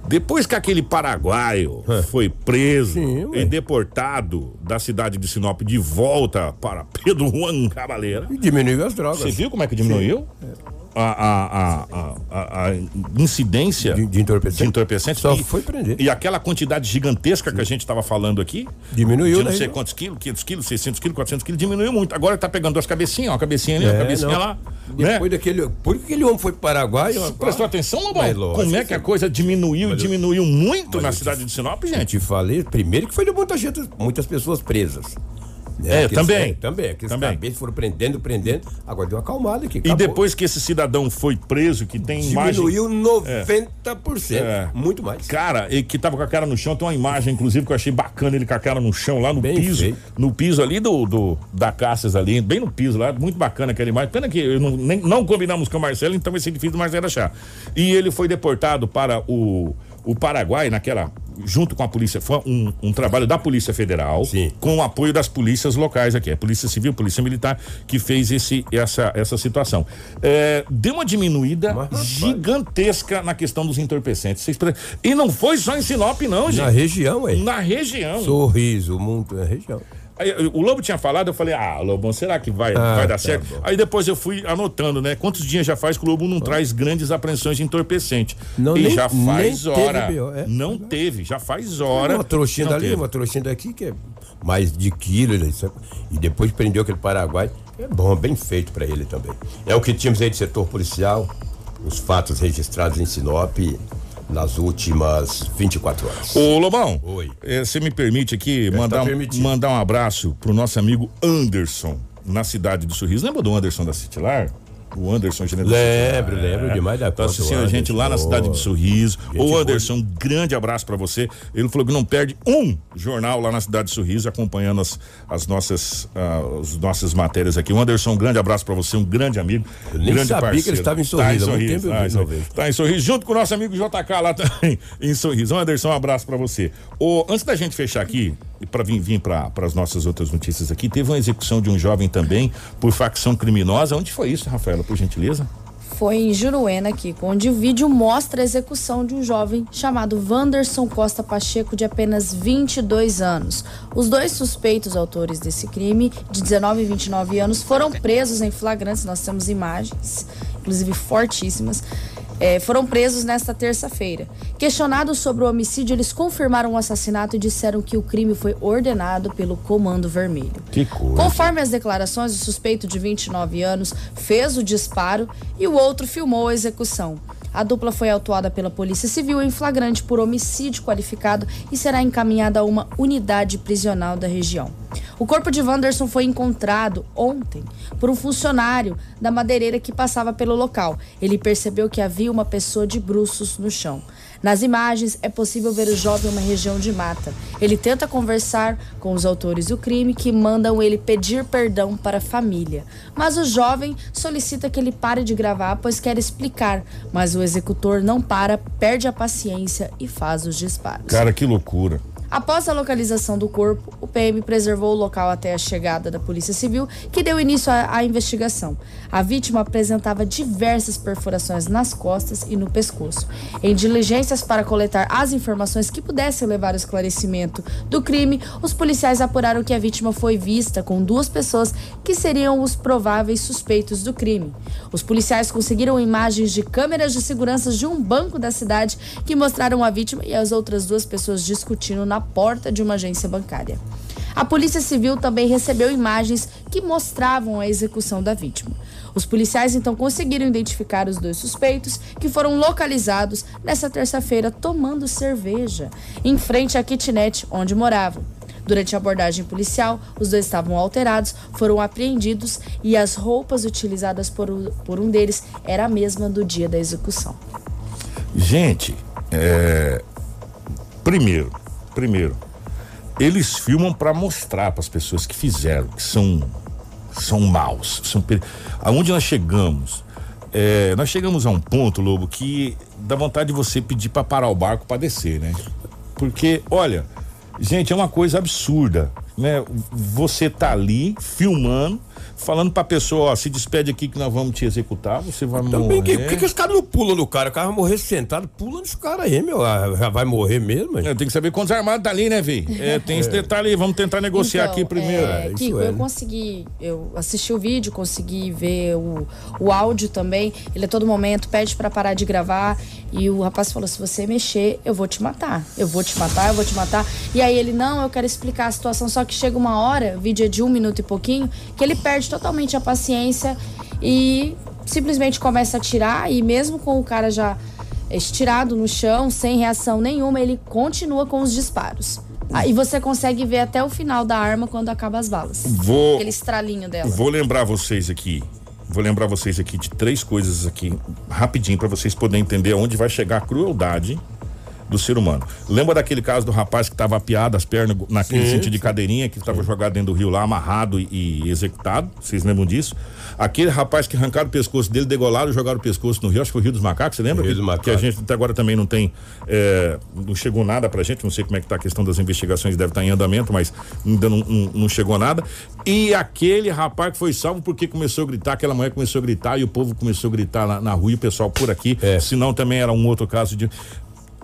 Depois que aquele paraguaio foi preso Sim, e deportado da cidade de Sinop de volta para Pedro Juan Cabaleira, E diminuiu as drogas. você viu como é que diminuiu? A, a, a, a, a- a incidência De- de entorpecente? de entorpecente Só e, foi prender. e aquela quantidade gigantesca que a gente estava falando aqui Diminuiu, de não né? sei quantos quilos, 500 quilos, 600 quilos, 400 quilos, diminuiu muito. Agora tá pegando duas cabecinhas, uma cabecinha ali, É, cabecinha não. lá. Né? Depois daquele. Por que aquele homem foi para o Paraguai? Prestou atenção, Lobão? Como é que a coisa diminuiu, Mas eu- diminuiu muito na eu te- cidade de Sinop, Eu gente? te falei, primeiro que foi de muita gente, muitas pessoas presas. É, Aqueles- também. é, também. Aqueles Também. cabeças foram prendendo, prendendo. Agora deu uma acalmada aqui. E acabou. depois que esse cidadão foi preso, que tem imagem... Diminuiu 90%. É. Muito mais. Cara, e que tava com a cara no chão, tem uma imagem, inclusive, que eu achei bacana ele com a cara no chão, lá no Bem piso. feito. No piso ali do, do da Cássias ali, bem no piso lá, muito bacana aquela imagem. Pena que eu não, nem- não combinamos com o Marcelo, então vai ser difícil do Marcelo achar. E ele foi deportado para o, o Paraguai, naquela. Junto com a polícia, foi um, um trabalho da Polícia Federal, Sim. com o apoio das polícias locais aqui, a Polícia Civil, Polícia Militar, que fez esse, essa, essa situação. É, deu uma diminuída Mas, gigantesca na questão dos entorpecentes. E não foi só em Sinop, não, Na gente. região, é. Na região. Sorriso, muito na região. Aí, o Lobo tinha falado, eu falei, ah, Lobão, será que vai, Ah, vai dar tá certo? bom. Aí depois eu fui anotando, né? Quantos dias já faz que o Lobo não traz grandes apreensões de entorpecente? Não, e nem- já faz teve hora. BO, é. não teve, já faz hora. Uma trouxinha dali, teve. uma trouxinha daqui, que é mais de quilo. E depois prendeu aquele Paraguai. É bom, bem feito para ele também. É o que tínhamos aí de setor policial, os fatos registrados em Sinop nas últimas 24 horas. Ô, Lobão, Oi. eh, você me permite aqui mandar, um, mandar um abraço pro nosso amigo Anderson, na cidade do Sorriso. Lembra do Anderson da Citilar? O Anderson General. Lembro, lembro demais da Tá conta, assistindo o a gente lá na cidade de Sorriso. Ô. Anderson, um grande abraço pra você. Ele falou que não perde um jornal lá na cidade de Sorriso, acompanhando as, as nossas, ah, as nossas matérias aqui. O Anderson, um grande abraço pra você, um grande amigo. Eu nem grande sabia parceiro. que ele estava em Sorriso, há muito tempo eu tá, em Sorriso. Tá em Sorriso, junto com o nosso amigo JK lá também, em Sorriso. Ô, Anderson, um abraço pra você. Ô, antes da gente fechar aqui, para vir, vir para as nossas outras notícias aqui, teve uma execução de um jovem também por facção criminosa. Onde foi isso, Rafaela, por gentileza? Foi em Juruena aqui, onde o vídeo mostra a execução de um jovem chamado Wanderson Costa Pacheco, de apenas 22 anos. Os dois suspeitos autores desse crime, de 19 e 29 anos, foram presos em flagrantes. Nós temos imagens, inclusive fortíssimas. Eh, foram presos nesta terça-feira. Questionados sobre o homicídio, eles confirmaram o assassinato e disseram que o crime foi ordenado pelo Comando Vermelho. Que coisa. Conforme as declarações, o suspeito de 29 anos fez o disparo e o outro filmou a execução. A dupla foi autuada pela Polícia Civil em flagrante por homicídio qualificado e será encaminhada a uma unidade prisional da região. O corpo de Wanderson foi encontrado ontem por um funcionário da madeireira que passava pelo local. Ele percebeu que havia uma pessoa de bruços no chão. Nas imagens é possível ver o jovem em uma região de mata. Ele tenta conversar com os autores do crime que mandam ele pedir perdão para a família. Mas o jovem solicita que ele pare de gravar, pois quer explicar. Mas o executor não para, perde a paciência e faz os disparos. Cara, que loucura. Após a localização do corpo, o PM preservou o local até a chegada da Polícia Civil, que deu início à, investigação. A vítima apresentava diversas perfurações nas costas e no pescoço. Em diligências para coletar as informações que pudessem levar ao esclarecimento do crime, os policiais apuraram que a vítima foi vista com duas pessoas que seriam os prováveis suspeitos do crime. Os policiais conseguiram imagens de câmeras de segurança de um banco da cidade que mostraram a vítima e as outras duas pessoas discutindo na porta de uma agência bancária. A Polícia Civil também recebeu imagens que mostravam a execução da vítima. Os policiais então conseguiram identificar os dois suspeitos, que foram localizados nesta terça-feira tomando cerveja, em frente à kitnet onde moravam. Durante a abordagem policial, os dois estavam alterados, foram apreendidos e as roupas utilizadas por, por um deles era a mesma do dia da execução. Gente, é. Primeiro, primeiro, eles filmam pra mostrar para as pessoas que fizeram, que são são maus, são peri- aonde nós chegamos. é, nós chegamos a um ponto, Lobo, que dá vontade de você pedir pra parar o barco pra descer, né? Porque, olha, gente, é uma coisa absurda, né? Você tá ali filmando, falando pra pessoa, ó, se despede aqui que nós vamos te executar, você vai Também, morrer. que, por que, que os caras não pulam no cara? O cara vai morrer sentado, pula nesse cara aí, meu. Ah, Já vai morrer mesmo, É, tem que saber quantos armados tá ali, né, Vi? É, tem esse detalhe aí, vamos tentar negociar Então, aqui primeiro. É, Kiko, eu consegui, eu assisti o vídeo, consegui ver o, o áudio também. Ele a todo momento pede pra parar de gravar e o rapaz falou: se você mexer, eu vou te matar. Eu vou te matar, eu vou te matar. E aí ele, não, eu quero explicar a situação. Só que chega uma hora, o vídeo é de um minuto e pouquinho, que ele perde totalmente a paciência e simplesmente começa a atirar. E mesmo com o cara já estirado no chão, sem reação nenhuma, ele continua com os disparos. Aí você consegue ver até o final da arma quando acaba as balas. Vou- Aquele estralinho dela. Vou lembrar vocês aqui. Vou lembrar vocês aqui de três coisas aqui, rapidinho, pra vocês poderem entender onde vai chegar a crueldade do ser humano. Lembra daquele caso do rapaz que tava apiado as pernas naquele Sim, sentido de cadeirinha, que estava jogado dentro do rio lá, amarrado e, e executado? Vocês lembram disso? Aquele rapaz que arrancaram o pescoço dele, degolaram e jogaram o pescoço no rio, acho que foi o Rio dos Macacos, você lembra? Rio que, dos Macacos. que a gente até agora também não tem, é, não chegou nada pra gente, não sei como é que tá a questão das investigações, deve estar em andamento, mas ainda não, não, não chegou nada. E aquele rapaz que foi salvo porque começou a gritar, aquela mulher começou a gritar e o povo começou a gritar na, na rua e o pessoal por aqui, É. senão também era um outro caso de...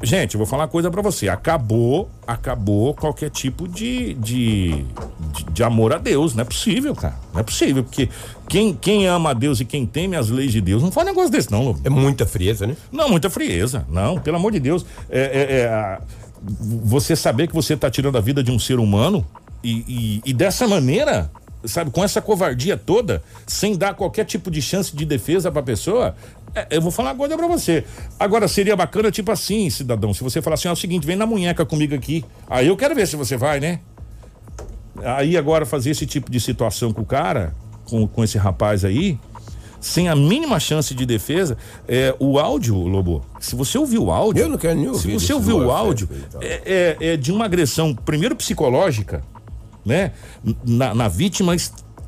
Gente, eu vou falar uma coisa pra você. Acabou, acabou qualquer tipo de, de, de, de amor a Deus. Não é possível, cara. Não é possível. Porque quem, quem ama a Deus e quem teme as leis de Deus não faz negócio desse, não, Lobo. É muita frieza, né? Não, muita frieza. Não, pelo amor de Deus. É, é, é, a- você saber que você está tirando a vida de um ser humano e, e- e dessa maneira, sabe, com essa covardia toda, sem dar qualquer tipo de chance de defesa pra pessoa. É, eu vou falar coisa pra você. Agora, seria bacana, tipo assim, cidadão, se você falar assim, ó, é o seguinte, vem na munheca comigo aqui. Aí eu quero ver se você vai, né? Aí agora fazer esse tipo de situação com o cara, com, com esse rapaz aí, sem a mínima chance de defesa, é, o áudio, Lobo, se você ouvir o áudio. Eu não quero nem Se ouvir você desse ouvir o áudio, tal. é, é- é de uma agressão, primeiro psicológica, né? Na, na vítima.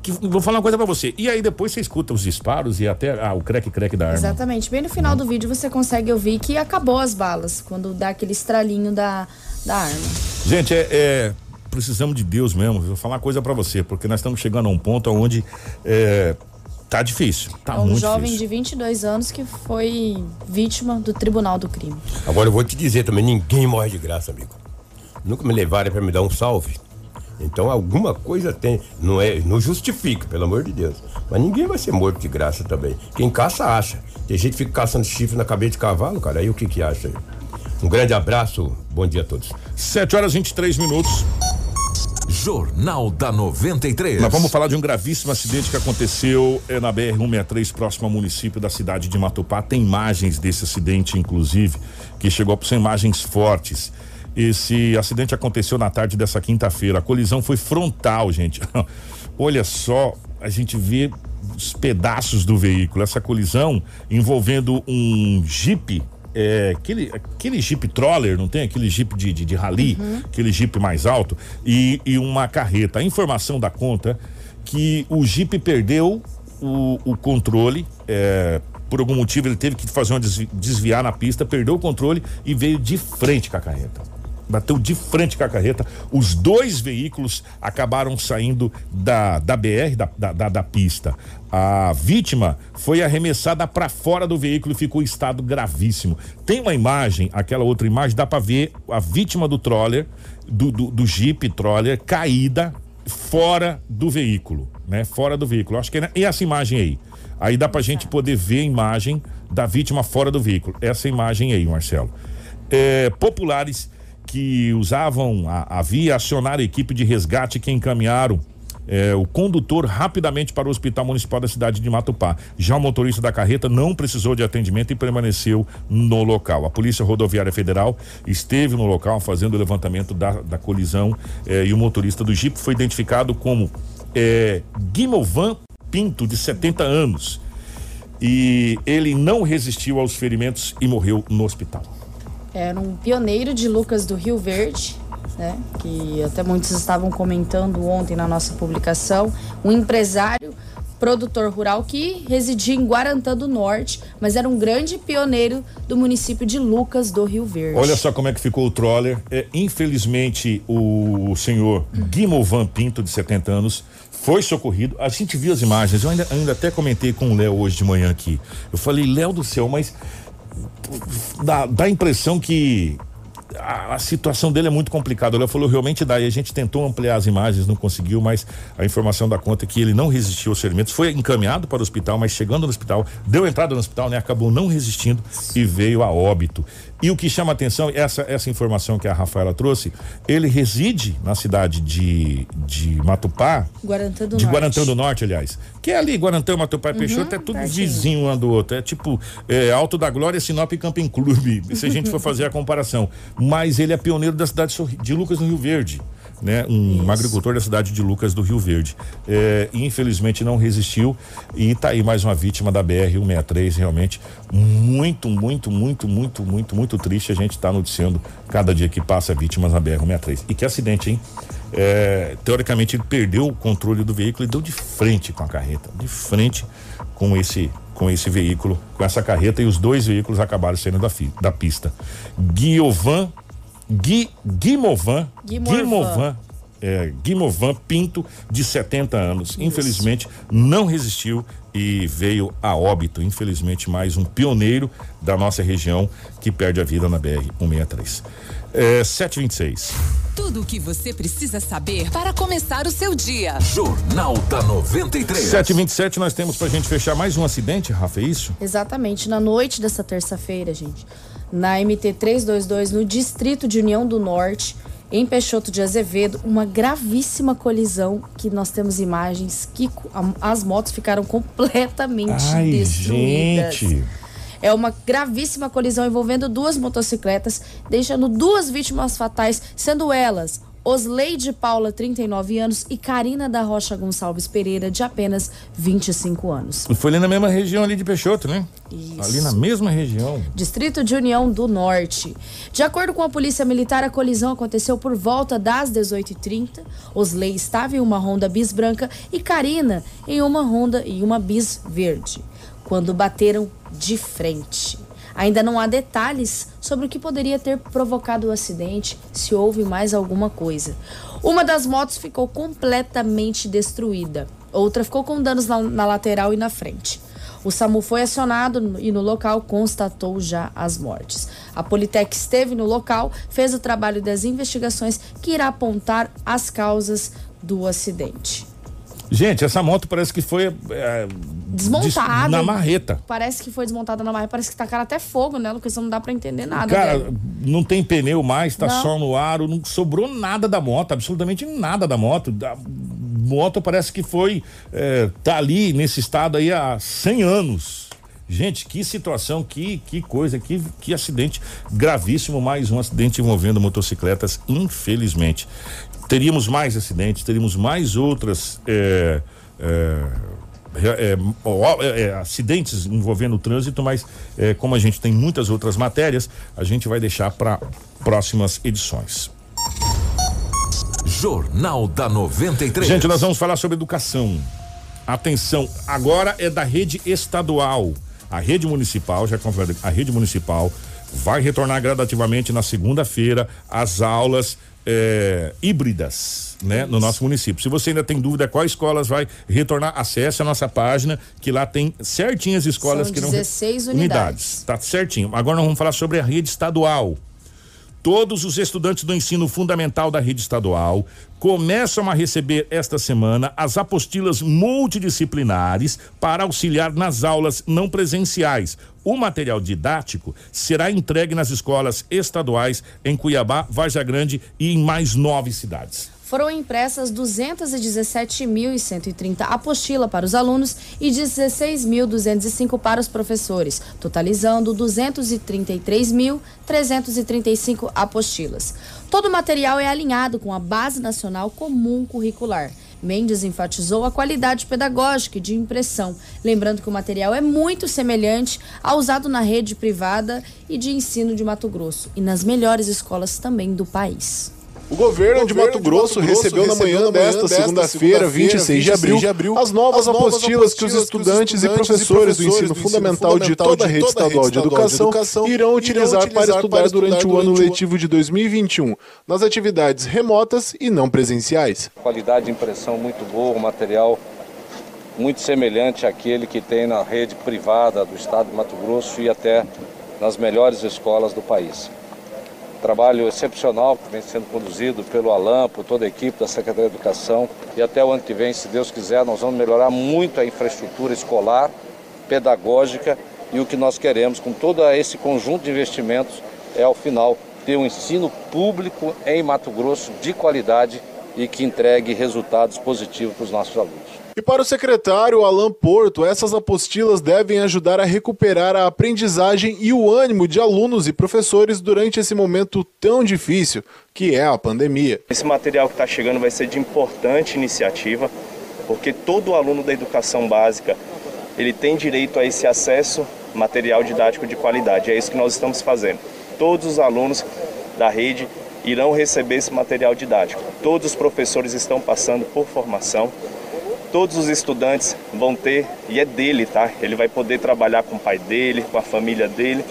Que, vou falar uma coisa pra você. E aí depois você escuta os disparos e até ah, o creque-creque da arma. Exatamente. Bem no final do vídeo você consegue ouvir que acabou as balas, quando dá aquele estralinho da, da arma. Gente, é, é, precisamos de Deus mesmo. Vou falar uma coisa pra você, porque nós estamos chegando a um ponto onde é, tá difícil. Tá é um muito jovem difícil. de 22 anos que foi vítima do Tribunal do Crime. Agora eu vou te dizer também, ninguém morre de graça, amigo. Nunca me levaram pra me dar um salve. Então alguma coisa tem, não é, não justifica, pelo amor de Deus. Mas ninguém vai ser morto de graça também. Quem caça acha. Tem gente que fica caçando chifre na cabeça de cavalo, cara. Aí o que que acha? Um grande abraço, bom dia a todos. 7 horas 23 minutos. Jornal da 93. Nós vamos falar de um gravíssimo acidente que aconteceu eh, na BR-163, próximo ao município da cidade de Matupá. Tem imagens desse acidente, inclusive, que chegou são imagens fortes. Esse acidente aconteceu na tarde dessa quinta-feira. A colisão foi frontal, gente. Olha só, a gente vê os pedaços do veículo. Essa colisão envolvendo um Jeep é, aquele, aquele Jeep Troller, não tem? Aquele Jeep de, de, de rally, aquele Jeep mais alto, e, e uma carreta. A informação da conta que o Jeep perdeu o, o controle, é, por algum motivo ele teve que fazer uma desvi- desviar na pista, perdeu o controle e veio de frente com a carreta. Bateu de frente com a carreta. Os dois veículos acabaram saindo da, da BR, da, da, da- pista. A vítima foi arremessada para fora do veículo e ficou em estado gravíssimo. Tem uma imagem, aquela outra imagem, dá para ver a vítima do troller, do, do, do Jeep Troller, caída fora do veículo, né? Fora do veículo. Acho que é, essa imagem aí. Aí dá pra gente poder ver a imagem da vítima fora do veículo. Essa imagem aí, Marcelo. É, populares que usavam a, a via acionaram a equipe de resgate que encaminharam é, o condutor rapidamente para o Hospital Municipal da cidade de Matupá. Já o motorista da carreta não precisou de atendimento e permaneceu no local. A Polícia Rodoviária Federal esteve no local fazendo o levantamento da, da colisão é, e o motorista do Jeep foi identificado como é, Guimovan Pinto, de 70 anos. E ele não resistiu aos ferimentos e morreu no hospital. Era um pioneiro de Lucas do Rio Verde, né? Que até muitos estavam comentando ontem na nossa publicação. Um empresário, produtor rural que residia em Guarantã do Norte, mas era um grande pioneiro do município de Lucas do Rio Verde. Olha só como é que ficou o troller. É, infelizmente, o senhor Guimovan Pinto, de 70 anos, foi socorrido. A gente viu as imagens. Eu ainda, ainda até comentei com o Léo hoje de manhã aqui. Eu falei, Léo do céu, mas dá, dá a impressão que a, a situação dele é muito complicada. Léo falou, realmente dá. E a gente tentou ampliar as imagens, não conseguiu, mas a informação da conta é que ele não resistiu aos ferimentos. Foi encaminhado para o hospital, mas chegando no hospital, deu entrada no hospital, né? Acabou não resistindo e veio a óbito. E o que chama atenção, essa, essa informação que a Rafaela trouxe, ele reside na cidade de, de Matupá, Guarantã do de Norte. Guarantã do Norte, aliás. Que é ali, Guarantã, Matupá e Peixoto, é tudo pertinho. vizinho um do outro. É tipo é, Alto da Glória, Sinop e Camping Clube, se a gente for fazer a comparação. Mas ele é pioneiro da cidade de de Lucas, no Rio Verde. Né? Um agricultor da cidade de Lucas do Rio Verde. É, infelizmente não resistiu e tá aí mais uma vítima da BR-163, realmente muito, muito, muito, muito, muito, muito triste a gente tá noticiando cada dia que passa vítimas na BR-163. E que acidente, hein? É, teoricamente ele perdeu o controle do veículo e deu de frente com a carreta, de frente com esse com esse veículo, com essa carreta e os dois veículos acabaram saindo da, da pista. Guiovan, Gui, Guimovan, Guimorvan. Guimovan, é, Guimovan Pinto, de 70 anos. Infelizmente, não resistiu e veio a óbito. Infelizmente, mais um pioneiro da nossa região que perde a vida na BR-163. É, 726. Tudo o que você precisa saber para começar o seu dia. Jornal da 93. 727 nós temos pra gente fechar mais um acidente, Rafa, é isso? Exatamente, na noite dessa terça-feira, gente, na MT 322, no distrito de União do Norte, em Peixoto de Azevedo, uma gravíssima colisão que nós temos imagens que as motos ficaram completamente Ai, destruídas. gente. É uma gravíssima colisão envolvendo duas motocicletas, deixando duas vítimas fatais, sendo elas Osleide Paula, 39 anos, e Karina da Rocha Gonçalves Pereira, de apenas 25 anos. E foi ali na mesma região ali de Peixoto, né? Isso. Ali na mesma região. Distrito de União do Norte. De acordo com a Polícia Militar, a colisão aconteceu por volta das 18h30. Osley estava em uma Honda Bis branca e Karina em uma Honda e uma Bis verde, quando bateram de frente. Ainda não há detalhes sobre o que poderia ter provocado o acidente, se houve mais alguma coisa. Uma das motos ficou completamente destruída, outra ficou com danos na, na lateral e na frente. O SAMU foi acionado e no local constatou já as mortes. A Politec esteve no local, fez o trabalho das investigações que irá apontar as causas do acidente. Gente, essa moto parece que foi é, Desmontada. des- na marreta. Parece que foi desmontada na marreta, parece que tacaram até fogo nela, porque não dá pra entender nada. Cara, dela. não tem pneu mais, tá Não. só no aro, não sobrou nada da moto, absolutamente nada da moto. A moto parece que foi, é, tá ali nesse estado aí há 100 anos. Gente, que situação, que, que coisa, que, que acidente gravíssimo, mais um acidente envolvendo motocicletas, infelizmente. Teríamos mais acidentes, teríamos mais outras é, é, é, é, é, acidentes envolvendo o trânsito, mas é, como a gente tem muitas outras matérias, a gente vai deixar para próximas edições. Jornal da 93. Gente, nós vamos falar sobre educação. Atenção, agora é da rede estadual. A rede municipal, já confere, a rede municipal vai retornar gradativamente na segunda-feira as aulas eh, híbridas, né, no nosso município. Se você ainda tem dúvida quais escolas vai retornar, acesse a nossa página, que lá tem certinhas escolas São que não 16 unidades. Tá certinho. Agora nós vamos falar sobre a rede estadual. Todos os estudantes do ensino fundamental da rede estadual começam a receber esta semana as apostilas multidisciplinares para auxiliar nas aulas não presenciais. O material didático será entregue nas escolas estaduais em Cuiabá, Varja Grande e em mais nove cidades. Foram impressas 217.130 apostila para os alunos e 16.205 para os professores, totalizando 233.335 apostilas. Todo o material é alinhado com a Base Nacional Comum Curricular. Mendes enfatizou a qualidade pedagógica e de impressão, lembrando que o material é muito semelhante ao usado na rede privada e de ensino de Mato Grosso e nas melhores escolas também do país. O governo, de Mato Grosso recebeu na manhã desta segunda-feira, 26 de abril, as novas apostilas que os estudantes e professores do ensino fundamental de toda a rede estadual de educação irão utilizar para estudar durante o ano letivo de 2021, nas atividades remotas e não presenciais. Qualidade de impressão muito boa, um material muito semelhante àquele que tem na rede privada do estado de Mato Grosso e até nas melhores escolas do país. Trabalho excepcional que vem sendo conduzido pelo Alan, por toda a equipe da Secretaria de Educação. E até o ano que vem, se Deus quiser, nós vamos melhorar muito a infraestrutura escolar, pedagógica e o que nós queremos com todo esse conjunto de investimentos é, ao final, ter um ensino público em Mato Grosso de qualidade e que entregue resultados positivos para os nossos alunos. E para o secretário Alan Porto, essas apostilas devem ajudar a recuperar a aprendizagem e o ânimo de alunos e professores durante esse momento tão difícil que é a pandemia. Esse material que está chegando vai ser de importante iniciativa, porque todo aluno da educação básica ele tem direito a esse acesso material didático de qualidade. É isso que nós estamos fazendo. Todos os alunos da rede irão receber esse material didático. Todos os professores estão passando por formação. Todos os estudantes vão ter, e é dele, tá? Ele vai poder trabalhar com o pai dele, com a família dele.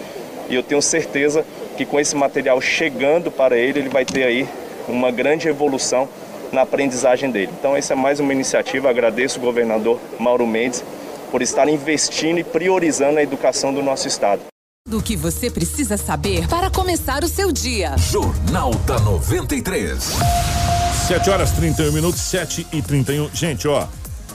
E eu tenho certeza que com esse material chegando para ele, ele vai ter aí uma grande evolução na aprendizagem dele. Então, essa é mais uma iniciativa. Agradeço o governador Mauro Mendes por estar investindo e priorizando a educação do nosso estado. Do que você precisa saber para começar o seu dia. Jornal da 93. 7 horas 31 minutos, 7 e 31. Gente, ó.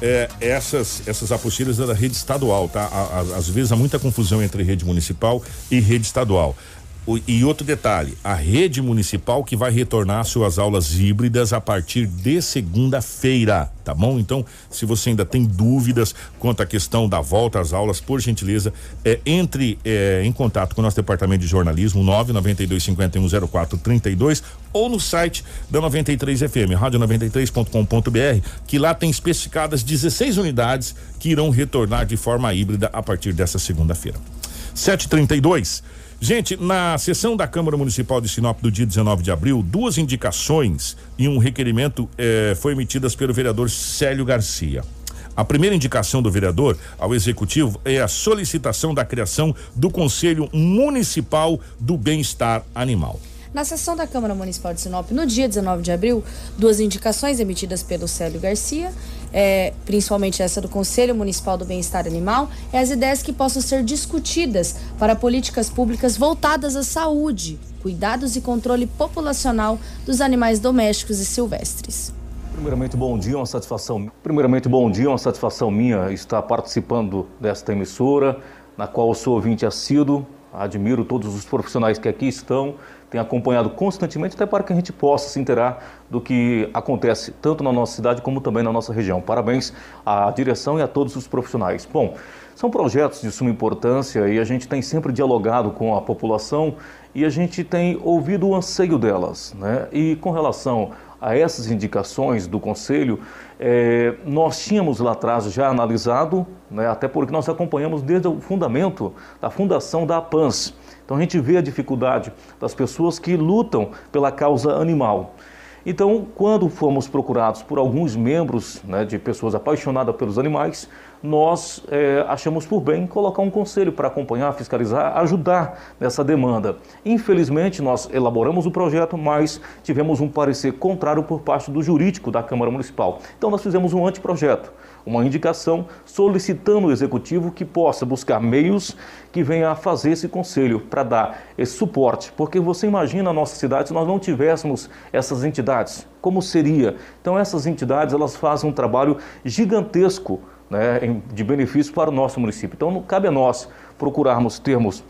É, essas, essas apostilas é da rede estadual, tá? A- às vezes há muita confusão entre rede municipal e rede estadual. O- e outro detalhe, a rede municipal que vai retornar suas aulas híbridas a partir de segunda-feira, tá bom? Então, se você ainda tem dúvidas quanto à questão da volta às aulas, por gentileza, é, entre é, em contato com o nosso departamento de jornalismo, 992 51 0432 ou no site da 93 FM, rádio93.com.br, que lá tem especificadas 16 unidades que irão retornar de forma híbrida a partir dessa segunda-feira. 732. Gente, na sessão da Câmara Municipal de Sinop do dia 19 de abril, duas indicações e um requerimento eh, foi emitidas pelo vereador Célio Garcia. A primeira indicação do vereador ao executivo é a solicitação da criação do Conselho Municipal do Bem-Estar Animal. Na sessão da Câmara Municipal de Sinop, no dia 19 de abril, duas indicações emitidas pelo Célio Garcia é, principalmente essa do Conselho Municipal do Bem-Estar Animal, é as ideias que possam ser discutidas para políticas públicas voltadas à saúde, cuidados e controle populacional dos animais domésticos e silvestres. Primeiramente, bom dia, uma satisfação. Primeiramente, bom dia, uma satisfação minha estar participando desta emissora, na qual sou ouvinte assíduo, admiro todos os profissionais que aqui estão, tenho acompanhado constantemente, até para que a gente possa se inteirar do que acontece tanto na nossa cidade como também na nossa região. Parabéns à direção e a todos os profissionais. Bom, são projetos de suma importância e a gente tem sempre dialogado com a população e a gente tem ouvido o anseio delas. Né? E com relação a essas indicações do Conselho, é, nós tínhamos lá atrás já analisado, né, até porque nós acompanhamos desde o fundamento da fundação da APANS. Então a gente vê a dificuldade das pessoas que lutam pela causa animal. Então, quando fomos procurados por alguns membros né, de pessoas apaixonadas pelos animais, nós é, achamos por bem colocar um conselho para acompanhar, fiscalizar, ajudar nessa demanda. Infelizmente, nós elaboramos o projeto, mas tivemos um parecer contrário por parte do jurídico da Câmara Municipal. Então, nós fizemos um anteprojeto, uma indicação solicitando o executivo que possa buscar meios que venha a fazer esse conselho para dar esse suporte. Porque você imagina a nossa cidade se nós não tivéssemos essas entidades, como seria? Então, essas entidades elas fazem um trabalho gigantesco né, de benefício para o nosso município. Então, não cabe a nós procurarmos termos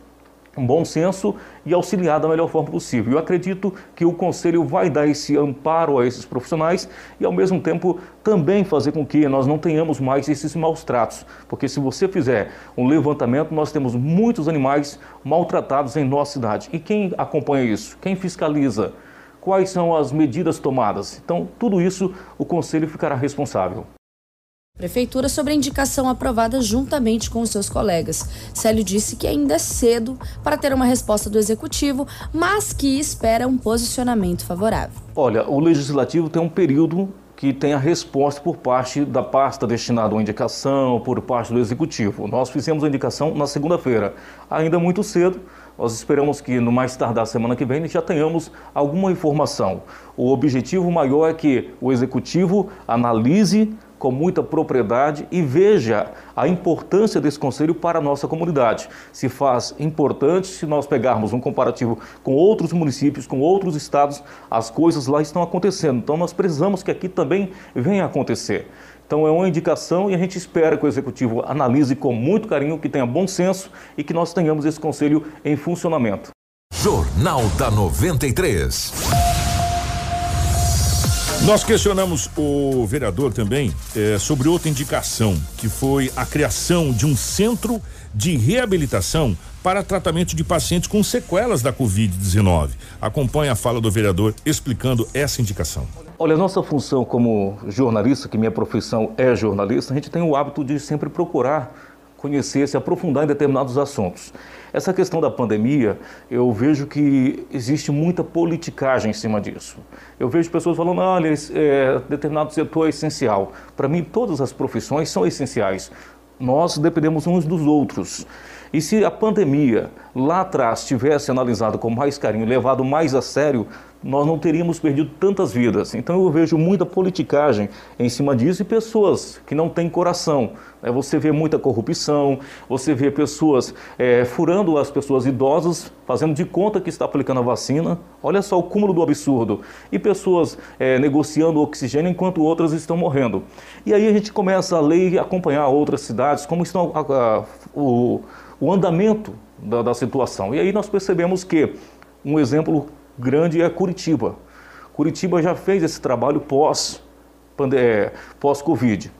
bom senso e auxiliar da melhor forma possível. Eu acredito que o Conselho vai dar esse amparo a esses profissionais e, ao mesmo tempo, também fazer com que nós não tenhamos mais esses maus tratos. Porque se você fizer um levantamento, nós temos muitos animais maltratados em nossa cidade. E quem acompanha isso? Quem fiscaliza? Quais são as medidas tomadas? Então, tudo isso o Conselho ficará responsável. Prefeitura sobre a indicação aprovada juntamente com os seus colegas. Célio disse que ainda é cedo para ter uma resposta do executivo, mas que espera um posicionamento favorável. Olha, o legislativo tem um período que tem a resposta por parte da pasta destinada à indicação, por parte do executivo. Nós fizemos a indicação na segunda-feira, ainda muito cedo. Nós esperamos que no mais tardar semana que vem já tenhamos alguma informação. O objetivo maior é que o executivo analise com muita propriedade e veja a importância desse conselho para a nossa comunidade. Se faz importante se nós pegarmos um comparativo com outros municípios, com outros estados, as coisas lá estão acontecendo. Então nós precisamos que aqui também venha acontecer. Então é uma indicação e a gente espera que o executivo analise com muito carinho, que tenha bom senso e que nós tenhamos esse conselho em funcionamento. Jornal da 93. Nós questionamos o vereador também é, sobre outra indicação, que foi a criação de um centro de reabilitação para tratamento de pacientes com sequelas da Covid-19. Acompanhe a fala do vereador explicando essa indicação. Olha, nossa função como jornalista, que minha profissão é jornalista, a gente tem o hábito de sempre procurar conhecer, se aprofundar em determinados assuntos. Essa questão da pandemia, eu vejo que existe muita politicagem em cima disso. Eu vejo pessoas falando, olha, é, determinado setor é essencial. Para mim, todas as profissões são essenciais. Nós dependemos uns dos outros. E se a pandemia lá atrás tivesse analisado com mais carinho, levado mais a sério, nós não teríamos perdido tantas vidas. Então eu vejo muita politicagem em cima disso e pessoas que não têm coração. É, você vê muita corrupção, você vê pessoas é, furando as pessoas idosas, fazendo de conta que está aplicando a vacina. Olha só o cúmulo do absurdo. E pessoas é, negociando oxigênio enquanto outras estão morrendo. E aí a gente começa a ler e acompanhar outras cidades, como estão a, a, o, o andamento da, da situação. E aí nós percebemos que um exemplo grande é Curitiba. Curitiba já fez esse trabalho pós, é, pós-Covid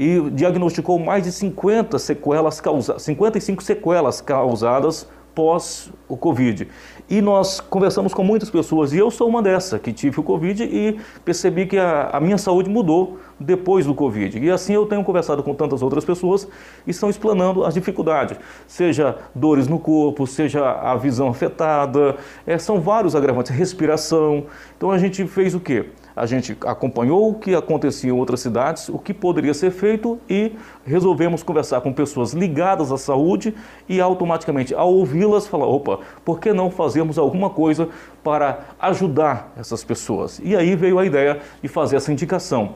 e diagnosticou mais de 50 sequelas causadas, 55 sequelas causadas pós o Covid. E nós conversamos com muitas pessoas, e eu sou uma dessa, que tive o Covid e percebi que a, a minha saúde mudou depois do Covid. E assim eu tenho conversado com tantas outras pessoas e estão explanando as dificuldades, seja dores no corpo, seja a visão afetada, é, são vários agravantes, respiração. Então a gente fez o quê? A gente acompanhou o que acontecia em outras cidades, o que poderia ser feito e resolvemos conversar com pessoas ligadas à saúde e automaticamente, ao ouvi-las, falar: opa, por que não fazermos alguma coisa para ajudar essas pessoas? E aí veio a ideia de fazer essa indicação.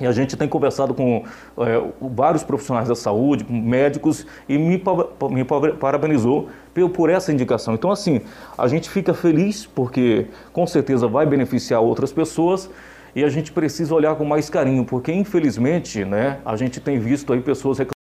E a gente tem conversado com é, vários profissionais da saúde, médicos, e me, me parabenizou por essa indicação. Então, assim, a gente fica feliz porque com certeza vai beneficiar outras pessoas e a gente precisa olhar com mais carinho, porque infelizmente, né, a gente tem visto aí pessoas reclamando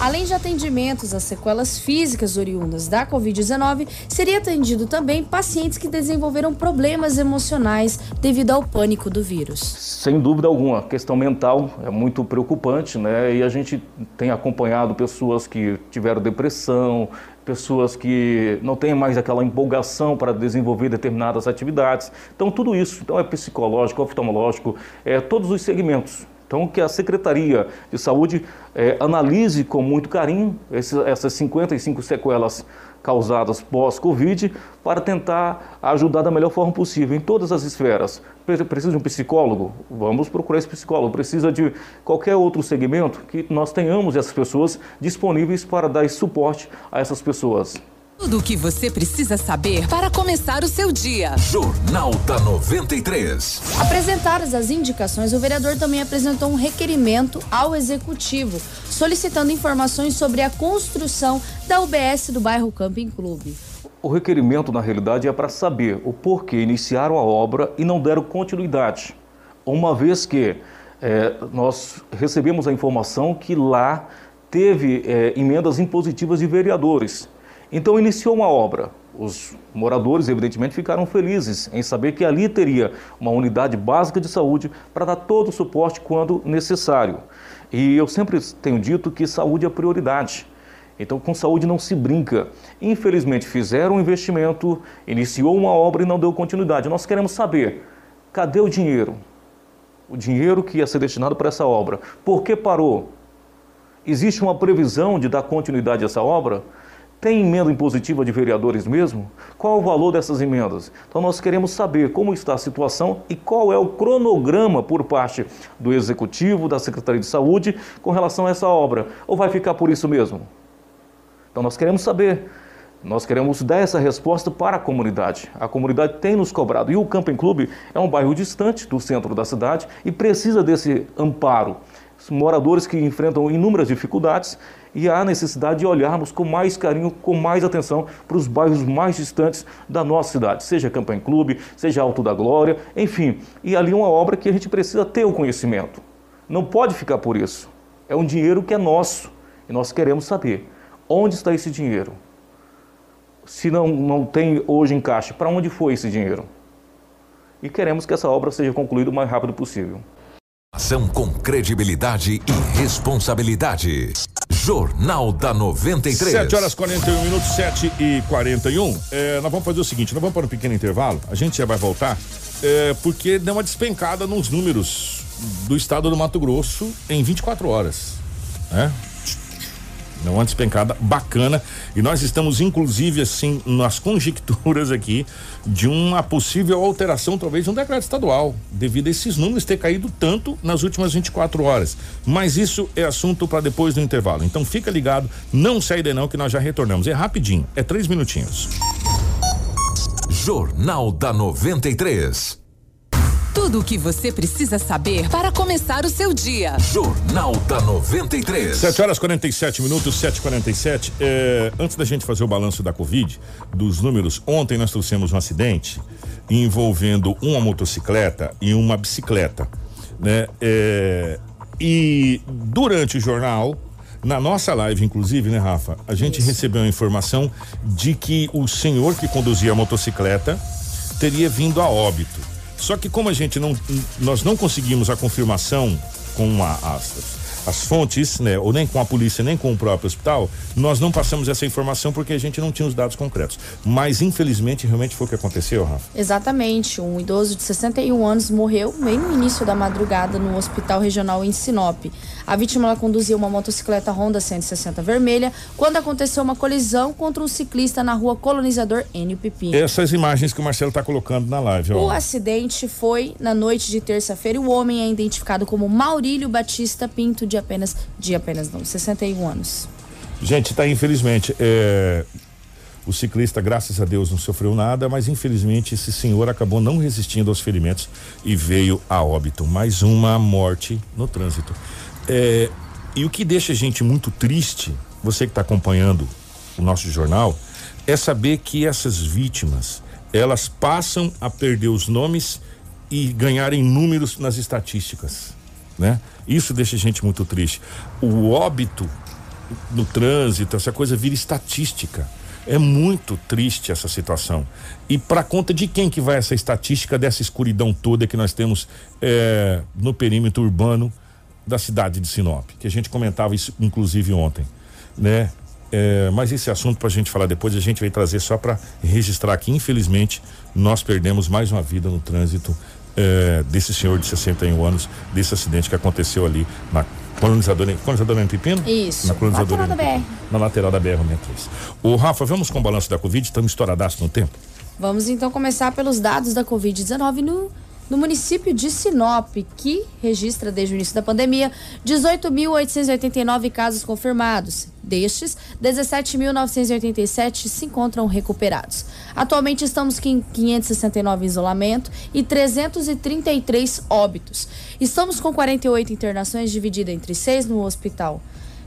Além de atendimentos às sequelas físicas oriundas da Covid-19, seria atendido também pacientes que desenvolveram problemas emocionais devido ao pânico do vírus. Sem dúvida alguma, a questão mental é muito preocupante, né? E a gente tem acompanhado pessoas que tiveram depressão, pessoas que não têm mais aquela empolgação para desenvolver determinadas atividades. Então, tudo isso então é psicológico, oftalmológico, é todos os segmentos. Então, que a Secretaria de Saúde é, analise com muito carinho esses, essas 55 sequelas causadas pós-Covid para tentar ajudar da melhor forma possível em todas as esferas. Precisa de um psicólogo? Vamos procurar esse psicólogo. Precisa de qualquer outro segmento que nós tenhamos essas pessoas disponíveis para dar suporte a essas pessoas. Tudo o que você precisa saber para começar o seu dia. Jornal da 93. Apresentadas as indicações, o vereador também apresentou um requerimento ao executivo, solicitando informações sobre a construção da UBS do bairro Camping Clube. O requerimento, na realidade, é para saber o porquê iniciaram a obra e não deram continuidade. Uma vez que é, nós recebemos a informação que lá teve é, emendas impositivas de vereadores então iniciou uma obra. Os moradores, evidentemente, ficaram felizes em saber que ali teria uma unidade básica de saúde para dar todo o suporte quando necessário. E eu sempre tenho dito que saúde é prioridade. Então, com saúde não se brinca. Infelizmente, fizeram um investimento, iniciou uma obra e não deu continuidade. Nós queremos saber: cadê o dinheiro? O dinheiro que ia ser destinado para essa obra. Por que parou? Existe uma previsão de dar continuidade a essa obra? Tem emenda impositiva de vereadores mesmo? Qual o valor dessas emendas? Então nós queremos saber como está a situação e qual é o cronograma por parte do Executivo, da Secretaria de Saúde, com relação a essa obra. Ou vai ficar por isso mesmo? Então nós queremos saber. Nós queremos dar essa resposta para a comunidade. A comunidade tem nos cobrado. E o Camping Clube é um bairro distante do centro da cidade e precisa desse amparo moradores que enfrentam inúmeras dificuldades e há necessidade de olharmos com mais carinho, com mais atenção para os bairros mais distantes da nossa cidade, seja Campanha Clube, seja Alto da Glória, enfim. E ali é uma obra que a gente precisa ter o conhecimento. Não pode ficar por isso. É um dinheiro que é nosso e nós queremos saber onde está esse dinheiro. Se não, não tem hoje em caixa, para onde foi esse dinheiro? E queremos que essa obra seja concluída o mais rápido possível. Ação com credibilidade e responsabilidade. Jornal da 93. 7 horas 41 minutos, 7 e 41. É, nós vamos fazer o seguinte: nós vamos para um pequeno intervalo, a gente já vai voltar, é, porque deu uma despencada nos números do estado do Mato Grosso em 24 horas. Né? É uma despencada bacana e nós estamos inclusive assim nas conjecturas aqui de uma possível alteração talvez de um decreto estadual devido a esses números ter caído tanto nas últimas 24 horas. Mas isso é assunto para depois do intervalo. Então fica ligado, não sai daí não que nós já retornamos. É rapidinho, é três minutinhos. Jornal da 93. Tudo o que você precisa saber para começar o seu dia. Jornal da 93. 7 horas 47 minutos, 7h47. É, antes da gente fazer o balanço da Covid, dos números, ontem nós trouxemos um acidente envolvendo uma motocicleta e uma bicicleta. Né? É, e durante o jornal, na nossa live, inclusive, né, Rafa? A gente Isso. recebeu a informação de que o senhor que conduzia a motocicleta teria vindo a óbito. Só que como a gente não, nós não conseguimos a confirmação com a, as, as fontes, né, ou nem com a polícia, nem com o próprio hospital, nós não passamos essa informação porque a gente não tinha os dados concretos. Mas infelizmente realmente foi o que aconteceu, Rafa. Exatamente, um idoso de 61 anos morreu bem no início da madrugada no Hospital Regional em Sinop. A vítima conduzia uma motocicleta Honda 160 vermelha quando aconteceu uma colisão contra um ciclista na rua Colonizador Enio Pipim. Essas imagens que o Marcelo está colocando na live, ó. O acidente foi na noite de terça-feira e o homem é identificado como Maurílio Batista Pinto de apenas de apenas não, 61 anos. Gente, tá infelizmente, é, O ciclista, graças a Deus, não sofreu nada, mas infelizmente esse senhor acabou não resistindo aos ferimentos e veio a óbito. Mais uma morte no trânsito. É, e o que deixa a gente muito triste, você que está acompanhando o nosso jornal, é saber que essas vítimas elas passam a perder os nomes e ganharem números nas estatísticas, né? Isso deixa a gente muito triste. O óbito no trânsito, essa coisa vira estatística. É muito triste essa situação. E para conta de quem que vai essa estatística dessa escuridão toda que nós temos é, no perímetro urbano da cidade de Sinop? Que a gente comentava isso inclusive ontem, né? É, mas esse assunto para a gente falar depois a gente vai trazer só para registrar que infelizmente nós perdemos mais uma vida no trânsito é, desse senhor de 61 anos desse acidente que aconteceu ali na colonizadora, colonizadora em Pepino? Isso. Na colonizadora lateral da BR. Na lateral da BR-63. O Rafa, vamos com o balanço da Covid? Estamos estouradaço no tempo? Vamos então começar pelos dados da Covid-19 no no município de Sinop, que registra desde o início da pandemia 18.889 casos confirmados. Destes, 17.987 se encontram recuperados. Atualmente estamos com 569 em isolamento e 333 óbitos. Estamos com 48 internações divididas entre seis no hospital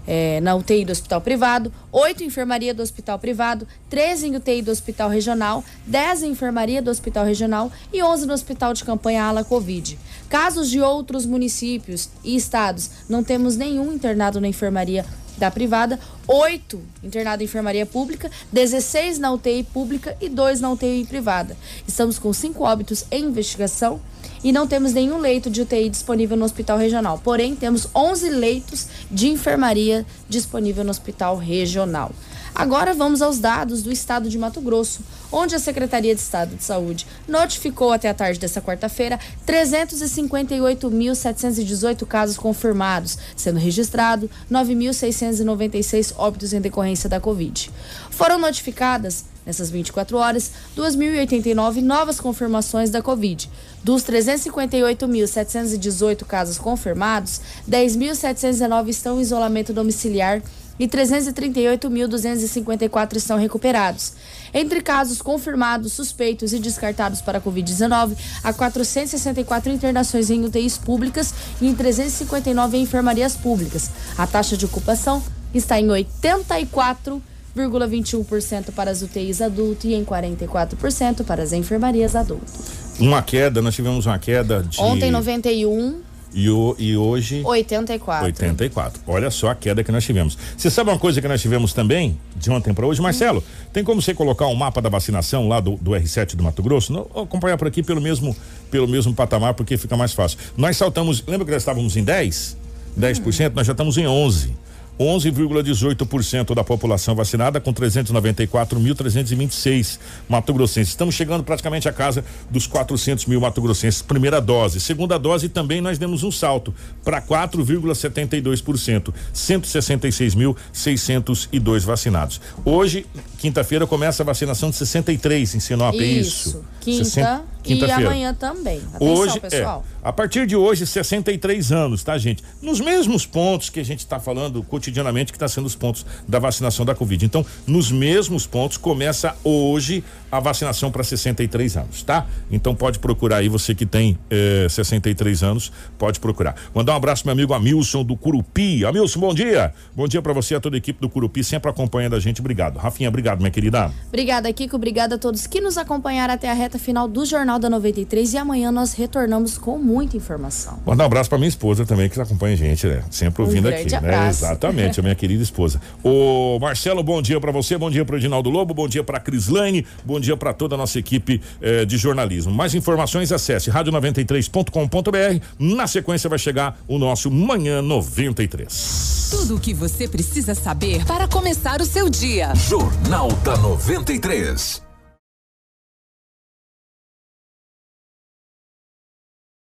é, na UTI do hospital privado, 8 em enfermaria do hospital privado, 13 em UTI do hospital regional, 10 em enfermaria do hospital regional e 11 no hospital de campanha ala Covid. Casos de outros municípios e estados, não temos nenhum internado na enfermaria da privada, 8 internados em enfermaria pública, 16 na UTI pública e 2 na UTI privada. Estamos com 5 óbitos em investigação e não temos nenhum leito de UTI disponível no hospital regional. Porém, temos 11 leitos de enfermaria disponível no hospital regional. Agora vamos aos dados do estado de Mato Grosso, onde a Secretaria de Estado de Saúde notificou até a tarde dessa quarta-feira 358.718 casos confirmados, sendo registrado 9.696 óbitos em decorrência da Covid. Foram notificadas Nessas 24 horas, 2.089 novas confirmações da Covid. Dos 358.718 casos confirmados, 10.719 estão em isolamento domiciliar e 338.254 estão recuperados. Entre casos confirmados, suspeitos e descartados para a Covid-19, há 464 internações em UTIs públicas e em 359 em enfermarias públicas. A taxa de ocupação está em 84%. 0,21% para as UTIs adulto e em 44% para as enfermarias adulto. Uma queda, nós tivemos uma queda de. Ontem 91. E, o, e hoje. 84. 84. Olha só a queda que nós tivemos. Você sabe uma coisa que nós tivemos também, de ontem para hoje? Marcelo, hum. tem como você colocar um mapa da vacinação lá do, do R7 do Mato Grosso? Não, acompanhar por aqui pelo mesmo, pelo mesmo patamar, porque fica mais fácil. Nós saltamos, lembra que nós estávamos em 10? 10%, hum. nós já estamos em 11%. 11,18% da população vacinada com 394.326 mato-grossenses. Estamos chegando praticamente à casa dos 400 mil mato-grossenses. Primeira dose. Segunda dose também nós demos um salto para 4,72%. 166.602 vacinados. Hoje, quinta-feira, começa a vacinação de 63 em Sinop. Isso. É isso? Quinta. E amanhã também. Atenção, hoje, pessoal. É, a partir de hoje, 63 anos, tá, gente? Nos mesmos pontos que a gente está falando cotidianamente, que está sendo os pontos da vacinação da Covid. Então, nos mesmos pontos, começa hoje a vacinação para 63 anos, tá? Então pode procurar aí, você que tem eh, 63 anos, pode procurar. Mandar um abraço meu amigo Amilson do Curupi. Amilson, bom dia. Bom dia para você e a toda a equipe do Curupi, sempre acompanhando a gente. Obrigado. Rafinha, obrigado, minha querida. Obrigada, Kiko. Obrigada a todos que nos acompanharam até a reta final do Jornal da 93 e amanhã nós retornamos com muita informação. Mandar um abraço para minha esposa também, que acompanha a gente, né? Sempre ouvindo um aqui, né? abraço. né? Exatamente, a minha querida esposa. O Marcelo, bom dia para você, bom dia para o Edinaldo Lobo, bom dia para Crislane, bom dia para toda a nossa equipe eh, de jornalismo. Mais informações, acesse rádio93.com.br. Na sequência vai chegar o nosso Manhã 93. Tudo o que você precisa saber para começar o seu dia. Jornal da 93.